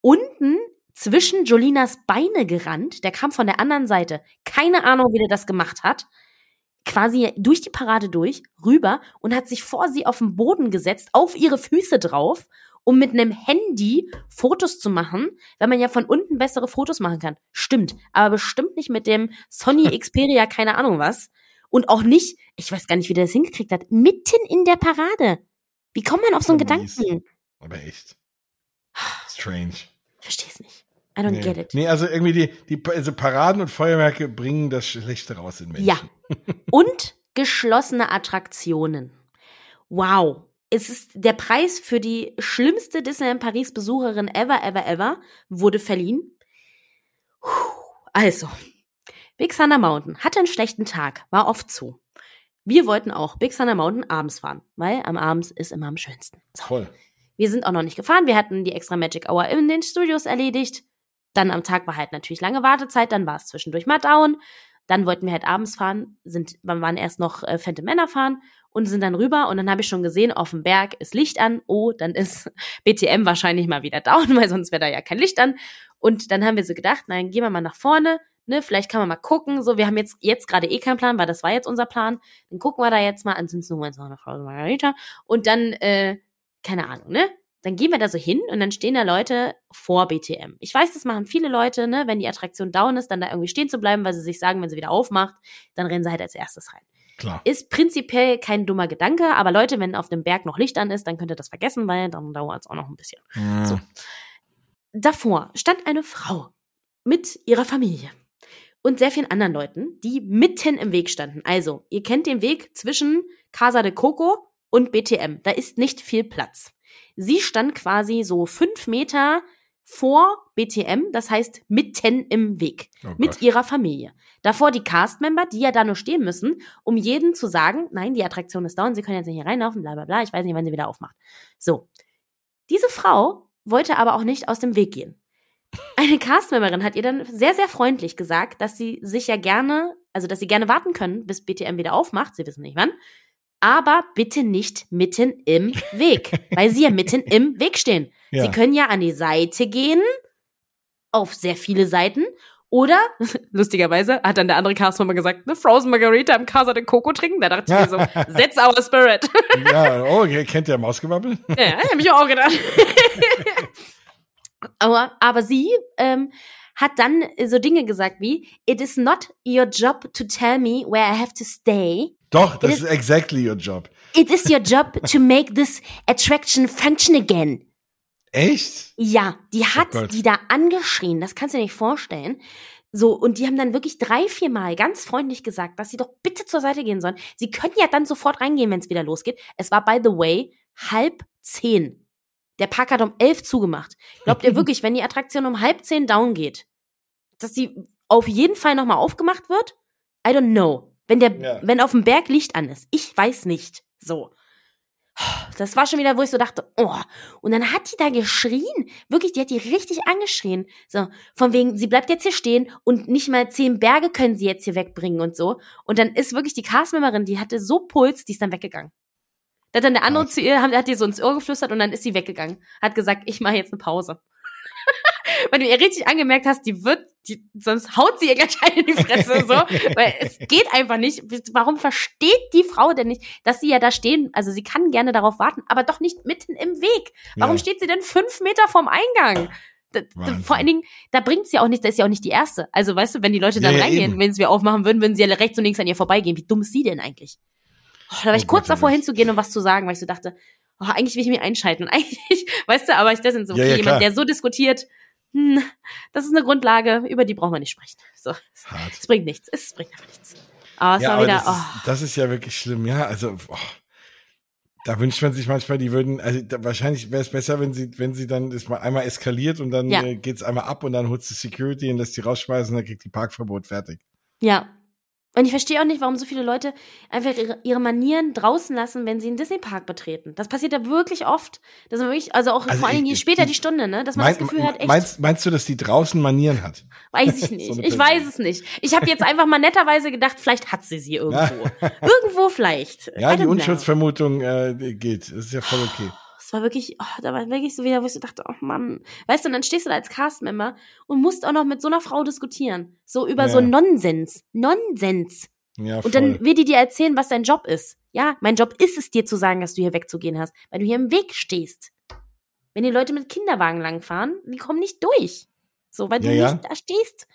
unten zwischen Jolinas Beine gerannt. Der kam von der anderen Seite. Keine Ahnung, wie der das gemacht hat. Quasi durch die Parade durch, rüber und hat sich vor sie auf den Boden gesetzt, auf ihre Füße drauf, um mit einem Handy Fotos zu machen, weil man ja von unten bessere Fotos machen kann. Stimmt, aber bestimmt nicht mit dem Sony (laughs) Xperia, keine Ahnung was. Und auch nicht, ich weiß gar nicht, wie der das hingekriegt hat, mitten in der Parade. Wie kommt man auf so einen Gedanken? Aber echt. Strange. Ich verstehe es nicht. I don't nee. get it. Nee, also irgendwie die, die also Paraden und Feuerwerke bringen das Schlechte raus in Menschen. Ja. Und geschlossene Attraktionen. Wow. Es ist der Preis für die schlimmste Disneyland Paris Besucherin ever, ever, ever wurde verliehen. Also, Big Thunder Mountain hatte einen schlechten Tag, war oft zu. Wir wollten auch Big Thunder Mountain abends fahren, weil am Abends ist immer am schönsten. So. Toll. Wir sind auch noch nicht gefahren. Wir hatten die extra Magic Hour in den Studios erledigt. Dann am Tag war halt natürlich lange Wartezeit. Dann war es zwischendurch mal down. Dann wollten wir halt abends fahren, sind, wir waren erst noch äh, Phantom Männer fahren und sind dann rüber und dann habe ich schon gesehen, auf dem Berg ist Licht an. Oh, dann ist (laughs) BTM wahrscheinlich mal wieder down, (laughs) weil sonst wäre da ja kein Licht an. Und dann haben wir so gedacht, nein, gehen wir mal nach vorne, ne, vielleicht kann man mal gucken. So, wir haben jetzt, jetzt gerade eh keinen Plan, weil das war jetzt unser Plan. Dann gucken wir da jetzt mal, ansonsten holen wir uns noch eine Frau Margarita. Und dann, äh, keine Ahnung, ne? Dann gehen wir da so hin und dann stehen da Leute vor BTM. Ich weiß, das machen viele Leute, ne, wenn die Attraktion down ist, dann da irgendwie stehen zu bleiben, weil sie sich sagen, wenn sie wieder aufmacht, dann rennen sie halt als erstes rein. Klar. Ist prinzipiell kein dummer Gedanke, aber Leute, wenn auf dem Berg noch Licht an ist, dann könnt ihr das vergessen, weil dann dauert es auch noch ein bisschen. Ja. So. Davor stand eine Frau mit ihrer Familie und sehr vielen anderen Leuten, die mitten im Weg standen. Also, ihr kennt den Weg zwischen Casa de Coco und BTM. Da ist nicht viel Platz. Sie stand quasi so fünf Meter vor BTM, das heißt mitten im Weg, Oh mit ihrer Familie. Davor die Castmember, die ja da nur stehen müssen, um jedem zu sagen, nein, die Attraktion ist down, sie können jetzt nicht hier reinlaufen, bla bla bla, ich weiß nicht, wann sie wieder aufmacht. So. Diese Frau wollte aber auch nicht aus dem Weg gehen. Eine Castmemberin hat ihr dann sehr, sehr freundlich gesagt, dass sie sich ja gerne, also dass sie gerne warten können, bis BTM wieder aufmacht, sie wissen nicht wann, aber bitte nicht mitten im Weg, (laughs) weil sie ja mitten im Weg stehen. Ja. Sie können ja an die Seite gehen, auf sehr viele Seiten. Oder, (laughs) lustigerweise, hat dann der andere Castmember gesagt, eine Frozen Margarita im Casa de Coco trinken. Da dachte ich mir so, (laughs) that's our spirit. ja, oh, kennt der Mausgewabbel? ja, hab ich auch gedacht. aber, aber sie ähm, hat dann so Dinge gesagt wie, it is not your job to tell me where I have to stay. Doch, das ist exactly your job. It is your job to make this attraction function again. Echt? Ja, die hat Oh die da angeschrien, das kannst du dir nicht vorstellen. So, und die haben dann wirklich drei, vier Mal ganz freundlich gesagt, dass sie doch bitte zur Seite gehen sollen. Sie können ja dann sofort reingehen, wenn es wieder losgeht. Es war, by the way, halb zehn. Der Park hat um elf zugemacht. Glaubt ihr (laughs) wirklich, wenn die Attraktion um halb zehn down geht, dass sie auf jeden Fall nochmal aufgemacht wird? I don't know. Wenn der, Ja. wenn auf dem Berg Licht an ist. Ich weiß nicht. So. Das war schon wieder, wo ich so dachte, oh. Und dann hat die da geschrien. Wirklich, die hat die richtig angeschrien. So, von wegen, sie bleibt jetzt hier stehen und nicht mal zehn Berge können sie jetzt hier wegbringen und so. Und dann ist wirklich die Castmemberin, die hatte so Puls, die ist dann weggegangen. Da hat dann der andere Krass. zu ihr, hat, hat ihr so ins Ohr geflüstert und dann ist sie weggegangen. Hat gesagt, ich mache jetzt eine Pause. Weil du ihr richtig angemerkt hast, die wird, die, sonst haut sie ihr gleich in die Fresse, so. (laughs) weil es geht einfach nicht. Warum versteht die Frau denn nicht, dass sie ja da stehen, also sie kann gerne darauf warten, aber doch nicht mitten im Weg. Warum ja. steht sie denn fünf Meter vom Eingang? Da, vor allen Dingen, da bringt sie ja auch nicht, da ist ja auch nicht die erste. Also weißt du, wenn die Leute dann ja, ja, reingehen, wenn sie wir aufmachen würden, würden sie ja rechts und links an ihr vorbeigehen. Wie dumm ist sie denn eigentlich? Oh, da war ich oh, kurz davor hinzugehen und was zu sagen, weil ich so dachte, oh, eigentlich will ich mich einschalten. (laughs) Eigentlich, weißt du, aber ich das sind so, okay, ja, jemand, der so diskutiert, hm, das ist eine Grundlage, über die brauchen wir nicht sprechen. So, es bringt nichts, es bringt einfach nichts. Aber es ja, war wieder, das, oh. ist, das ist ja wirklich schlimm, ja, also, oh, da wünscht man sich manchmal, die würden, also da, wahrscheinlich wäre es besser, wenn sie, wenn sie dann das mal einmal eskaliert und dann ja. äh, geht's einmal ab und dann holt sie Security und lässt die rausschmeißen und dann kriegt die Parkverbot fertig. Ja, und ich verstehe auch nicht, warum so viele Leute einfach ihre, ihre Manieren draußen lassen, wenn sie einen Disney-Park betreten. Das passiert ja wirklich oft. Dass man wirklich, also auch also vor allen Dingen später die Stunde, ne? Dass man mein, das Gefühl hat, echt. Meinst, meinst du, dass die draußen Manieren hat? Weiß ich (laughs) nicht. so ich weiß es nicht. Ich habe jetzt einfach mal netterweise gedacht, vielleicht hat sie sie irgendwo. (laughs) irgendwo vielleicht. Ja, die Unschuldsvermutung äh, geht. Das ist ja voll okay. Es war wirklich, oh, da war wirklich so wieder, wo ich so dachte, oh Mann. Weißt du, und dann stehst du da als Castmember und musst auch noch mit so einer Frau diskutieren. So über ja. so Nonsens. Nonsens. Ja, voll. Und dann will die dir erzählen, was dein Job ist. Ja, mein Job ist es, dir zu sagen, dass du hier wegzugehen hast, weil du hier im Weg stehst. Wenn die Leute mit Kinderwagen langfahren, die kommen nicht durch. So, weil du ja, nicht da stehst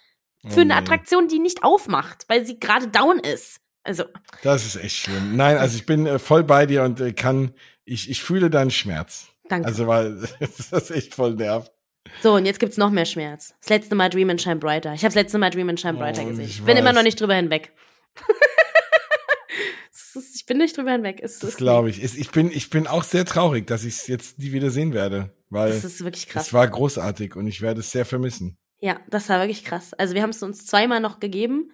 für oh, eine Attraktion, die nicht aufmacht, weil sie gerade down ist. Also. Das ist echt schlimm. Nein, also ich bin äh, voll bei dir und äh, kann ich, ich fühle deinen Schmerz. Danke. Also, weil (laughs) das echt voll nervt. So, und jetzt gibt's noch mehr Schmerz. Das letzte Mal Dream and Shine Brighter. Ich habe das letzte Mal Dream and Shine Brighter oh, gesehen. Ich, ich bin immer noch nicht drüber hinweg. (laughs) ich bin nicht drüber hinweg. Es, das glaube ich. Ich bin, ich bin auch sehr traurig, dass ich es jetzt nie wieder sehen werde. Weil das ist wirklich krass. Es war großartig und ich werde es sehr vermissen. Ja, das war wirklich krass. Also wir haben es uns zweimal noch gegeben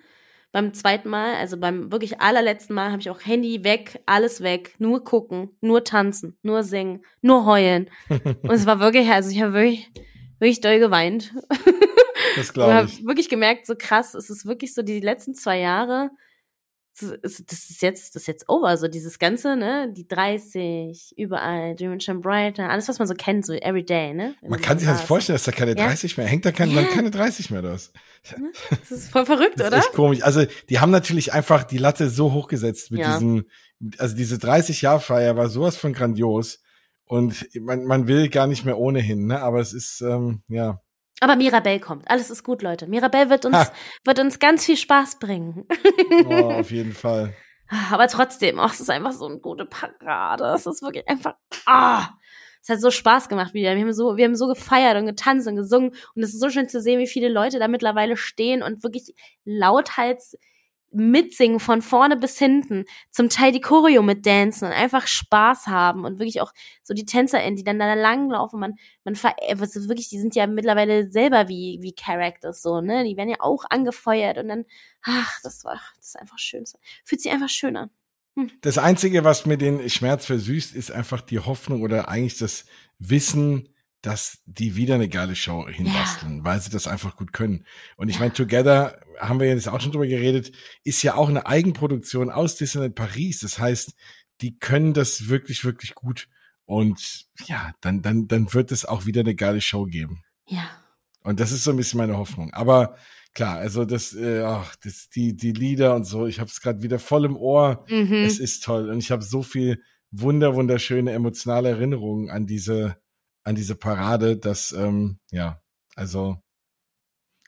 beim zweiten Mal, also beim wirklich allerletzten Mal, habe ich auch Handy weg, alles weg, nur gucken, nur tanzen, nur singen, nur heulen. (laughs) Und es war wirklich, also ich habe wirklich, wirklich doll geweint. Das glaube (laughs) ich. habe wirklich gemerkt, so krass, es ist wirklich so die letzten zwei Jahre, das ist jetzt, das ist jetzt over, so dieses Ganze, ne, die 30, überall, Dream and Brighter, alles, was man so kennt, so everyday, ne? Man kann sich das vorstellen, dass da keine ja? 30 mehr, hängt da kein, ja. keine 30 mehr das. Ne? Das ist voll verrückt, das oder? Ist echt komisch. Also, die haben natürlich einfach die Latte so hochgesetzt mit ja. diesem, also diese 30 Jahr Feier war sowas von grandios und man, man will gar nicht mehr ohnehin, ne, aber es ist, ähm, ja. Aber Mirabelle kommt. Alles ist gut, Leute. Mirabelle wird uns, ha. wird uns ganz viel Spaß bringen. (laughs) oh, auf jeden Fall. Aber trotzdem, oh, es ist einfach so eine gute Parade. Es ist wirklich einfach, ah. Es hat so Spaß gemacht wieder. Wir haben so, wir haben so gefeiert und getanzt und gesungen. Und es ist so schön zu sehen, wie viele Leute da mittlerweile stehen und wirklich lauthals mitsingen von vorne bis hinten, zum Teil die Choreo mitdancen und einfach Spaß haben und wirklich auch so die TänzerInnen, die dann da langlaufen, man, man ver was wirklich, die sind ja mittlerweile selber wie, wie Characters so, ne, die werden ja auch angefeuert und dann, ach, das war, das ist einfach schön, fühlt sich einfach schön an. Hm. Das Einzige, was mir den Schmerz versüßt, ist einfach die Hoffnung oder eigentlich das Wissen, dass die wieder eine geile Show hinbasteln, ja. weil sie das einfach gut können. Und ich meine, Together, haben wir jetzt auch schon drüber geredet, ist ja auch eine Eigenproduktion aus Disneyland Paris. Das heißt, die können das wirklich, wirklich gut. Und ja, dann, dann, dann wird es auch wieder eine geile Show geben. Ja. Und das ist so ein bisschen meine Hoffnung. Aber klar, also das, äh, ach, das, die, die Lieder und so, ich habe es gerade wieder voll im Ohr. Mhm. Es ist toll. Und ich habe so viel wunder, wunderschöne emotionale Erinnerungen an diese, an diese Parade, dass, ähm, ja, also,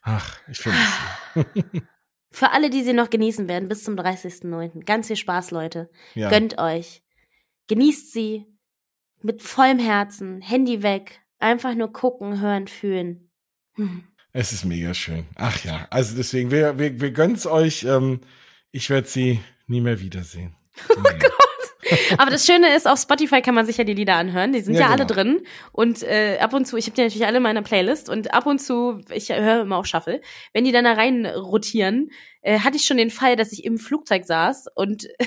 ach, ich finde (laughs) Für alle, die sie noch genießen werden, bis zum 30.09. Ganz viel Spaß, Leute. Ja. Gönnt euch. Genießt sie mit vollem Herzen, Handy weg, einfach nur gucken, hören, fühlen. Hm. Es ist mega schön. Ach ja, also deswegen, wir, wir, wir gönnen's euch. Ähm, ich werde sie nie mehr wiedersehen. (laughs) Oh Gott. Aber das Schöne ist, auf Spotify kann man sich ja die Lieder anhören. Die sind ja, ja alle genau. drin. Und äh, ab und zu, ich habe die natürlich alle in meiner Playlist und ab und zu, ich höre immer auf Shuffle, wenn die dann da rein rotieren, äh, hatte ich schon den Fall, dass ich im Flugzeug saß und (laughs)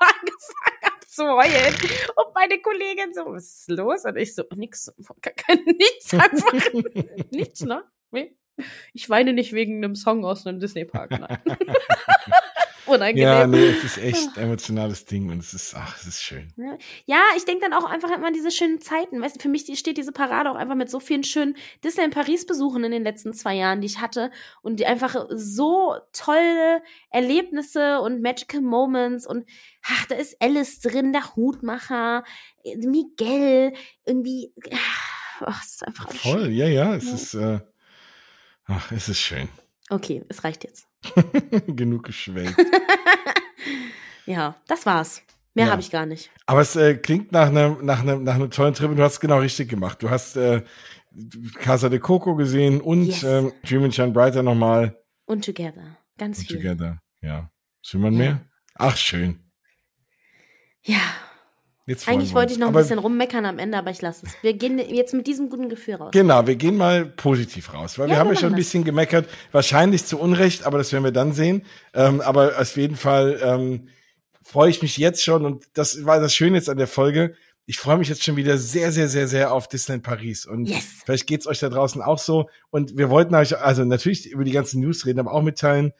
angefangen habe zu heulen. Und meine Kollegin so, was ist los? Und ich so, nix, (laughs) nichts einfach, (laughs) nichts, ne? Ich weine nicht wegen einem Song aus einem Disney-Park, nein. Unangenehm. Ja, nee, es ist echt ein emotionales Ding und es ist, ach, es ist schön. Ja, ich denke dann auch einfach immer an diese schönen Zeiten. Weißt du, für mich steht diese Parade auch einfach mit so vielen schönen Disneyland Paris Besuchen in den letzten zwei Jahren, die ich hatte und die einfach so tolle Erlebnisse und magical Moments und ach, da ist Alice drin, der Hutmacher, Miguel, irgendwie, ach, es ist einfach Voll, schön. ja, ja, es ja. ist, äh, ach, es ist schön. Okay, es reicht jetzt. (laughs) Genug geschwelgt. (laughs) ja, das war's. Mehr ja. habe ich gar nicht. Aber es äh, klingt nach einem nach einem nach einem tollen Trip du hast es genau richtig gemacht. Du hast äh, Casa de Coco gesehen und yes. ähm, Dream and Shine Brighter nochmal. Und Together. Ganz und viel. Together, ja. Sind wir ja. mehr? Ach, schön. Ja, Eigentlich wollte ich noch ein aber bisschen rummeckern am Ende, aber ich lasse es. Wir gehen jetzt mit diesem guten Gefühl raus. Genau, wir gehen mal positiv raus, weil ja, wir haben ja schon ein bisschen gemeckert, wahrscheinlich zu Unrecht, aber das werden wir dann sehen. Ähm, aber auf jeden Fall ähm, freue ich mich jetzt schon und das war das Schöne jetzt an der Folge. Ich freue mich jetzt schon wieder sehr, sehr, sehr, sehr auf Disneyland Paris. Und yes. vielleicht geht's euch da draußen auch so. Und wir wollten euch also natürlich über die ganzen News reden, aber auch mitteilen,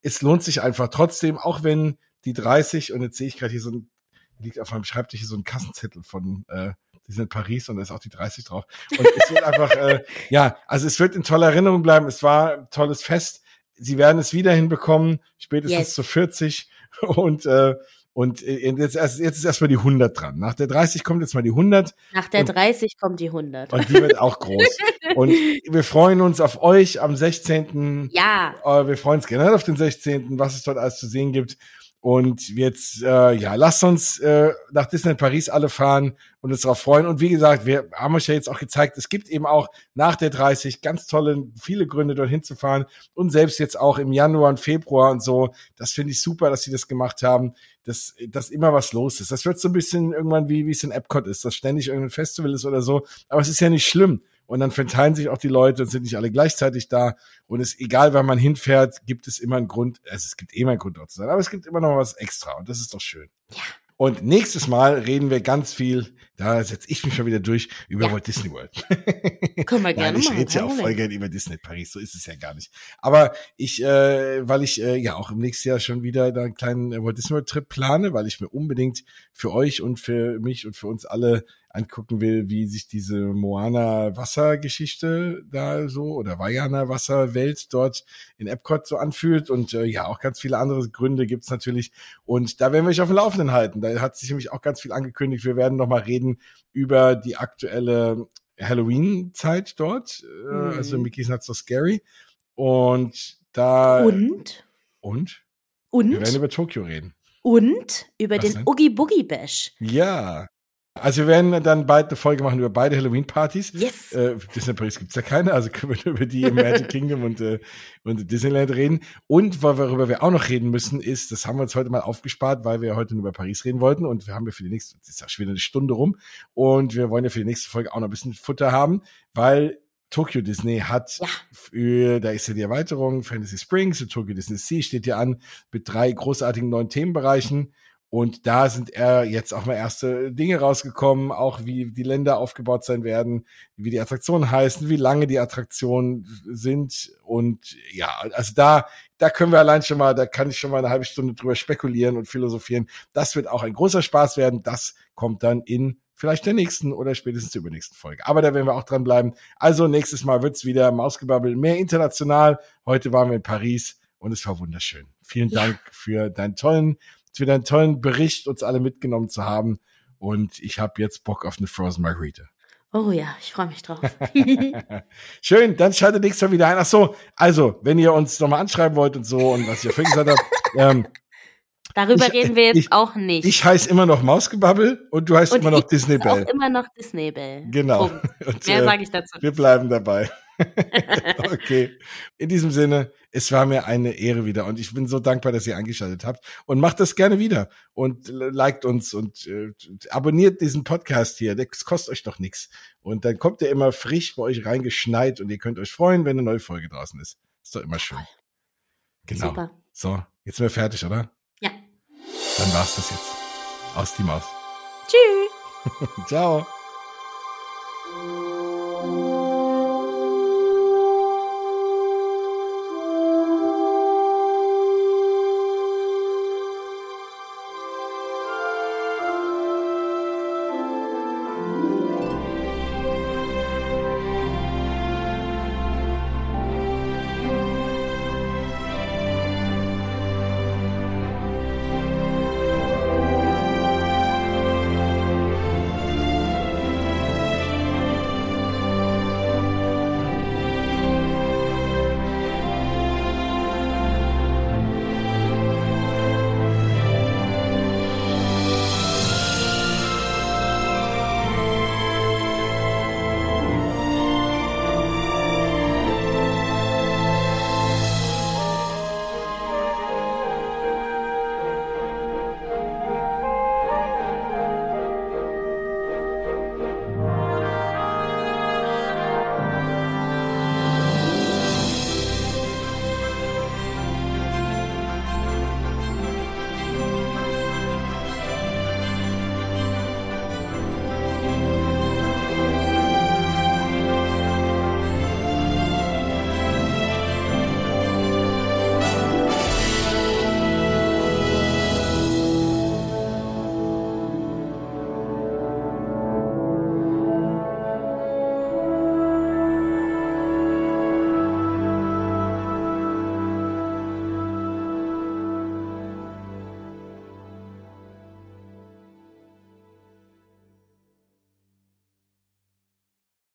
es lohnt sich einfach trotzdem, auch wenn die 30, und jetzt sehe ich gerade hier so ein liegt auf meinem Schreibtisch so ein Kassenzettel von äh, die sind in Paris und da ist auch die 30 drauf. Und es wird einfach, äh, (laughs) ja, also es wird in toller Erinnerung bleiben. Es war ein tolles Fest. Sie werden es wieder hinbekommen, spätestens yes. zu 40. Und äh, und äh, jetzt, jetzt ist erstmal die 100 dran. Nach der 30 kommt jetzt mal die 100. Nach der 30 und, kommt die 100. Und die wird auch groß. (laughs) und wir freuen uns auf euch am 16. Ja. Äh, wir freuen uns generell auf den 16., was es dort alles zu sehen gibt. Und jetzt, äh, ja, lasst uns äh, nach Disneyland Paris alle fahren und uns darauf freuen. Und wie gesagt, wir haben euch ja jetzt auch gezeigt, es gibt eben auch nach der 30 ganz tolle, viele Gründe, dorthin zu fahren. Und selbst jetzt auch im Januar und Februar und so. Das finde ich super, dass sie das gemacht haben, dass, dass immer was los ist. Das wird so ein bisschen irgendwann wie, wie es in Epcot ist, dass ständig irgendein Festival ist oder so. Aber es ist ja nicht schlimm und dann verteilen sich auch die Leute und sind nicht alle gleichzeitig da. Und es egal, wann man hinfährt, gibt es immer einen Grund. Also es gibt immer einen Grund dort zu sein, aber es gibt immer noch was extra und das ist doch schön. Ja. Und nächstes Mal reden wir ganz viel, da setze ich mich schon wieder durch, über ja. Walt Disney World. (laughs) Können wir gerne Nein, ich rede ja auch voll gerne über Disney Paris, so ist es ja gar nicht. Aber ich, äh, weil ich äh, ja auch im nächsten Jahr schon wieder da einen kleinen Walt Disney World Trip plane, weil ich mir unbedingt für euch und für mich und für uns alle angucken will, wie sich diese Moana Wassergeschichte da so oder Vajana Wasserwelt dort in Epcot so anfühlt und äh, ja, auch ganz viele andere Gründe gibt's natürlich und da werden wir euch auf dem Laufenden halten. Da hat sich nämlich auch ganz viel angekündigt. Wir werden noch mal reden über die aktuelle Halloween-Zeit dort, äh, mhm. also Mickey's Not So Scary und da und und und wir werden über Tokio reden. Und über Was den? Oogie Boogie Bash. Ja, also wir werden dann bald eine Folge machen über beide Halloween-Partys. Yes. Äh, Disney Paris gibt's ja keine, also können wir über die im Magic (laughs) Kingdom und, äh, und Disneyland reden. Und worüber wir auch noch reden müssen, ist, das haben wir uns heute mal aufgespart, weil wir heute nur über Paris reden wollten und wir haben ja für die nächste, das ist ja schon wieder eine Stunde rum und wir wollen ja für die nächste Folge auch noch ein bisschen Futter haben, weil Tokyo Disney hat, ja. für, da ist ja die Erweiterung, Fantasy Springs, Tokyo Disney Sea steht ja an mit drei großartigen neuen Themenbereichen. Und da sind er jetzt auch mal erste Dinge rausgekommen, auch wie die Länder aufgebaut sein werden, wie die Attraktionen heißen, wie lange die Attraktionen sind. Und ja, also da, da können wir allein schon mal, da kann ich schon mal eine halbe Stunde drüber spekulieren und philosophieren. Das wird auch ein großer Spaß werden. Das kommt dann in vielleicht der nächsten oder spätestens der übernächsten Folge. Aber da werden wir auch dran bleiben. Also nächstes Mal wird's wieder Mausgebabbel mehr international. Heute waren wir in Paris und es war wunderschön. Vielen Dank ja. für deinen tollen wieder einen tollen Bericht uns alle mitgenommen zu haben. Und ich habe jetzt Bock auf eine Frozen Margarita. Oh ja, ich freue mich drauf. (laughs) (laughs) Schön, dann schaltet nächstes Mal wieder ein. Ach so, also, wenn ihr uns nochmal anschreiben wollt und so und was ihr vorhin gesagt habt, (laughs) ähm, Darüber ich, reden wir jetzt ich, auch nicht. Ich heiße immer noch Mausgebabbel und du heißt und immer noch Disney Bell. Auch immer noch Disney Bell. Genau. (laughs) Und, Mehr äh, sage ich dazu. Wir bleiben dabei. (laughs) okay. In diesem Sinne, es war mir eine Ehre wieder und ich bin so dankbar, dass ihr eingeschaltet habt und macht das gerne wieder und liked uns und äh, abonniert diesen Podcast hier. Das kostet euch doch nichts. Und dann kommt er immer frisch bei euch reingeschneit und ihr könnt euch freuen, wenn eine neue Folge draußen ist. Ist doch immer schön. Genau. Super. So, jetzt sind wir fertig, oder? Dann war's das jetzt. Aus die Maus. Tschüss. (laughs) Ciao.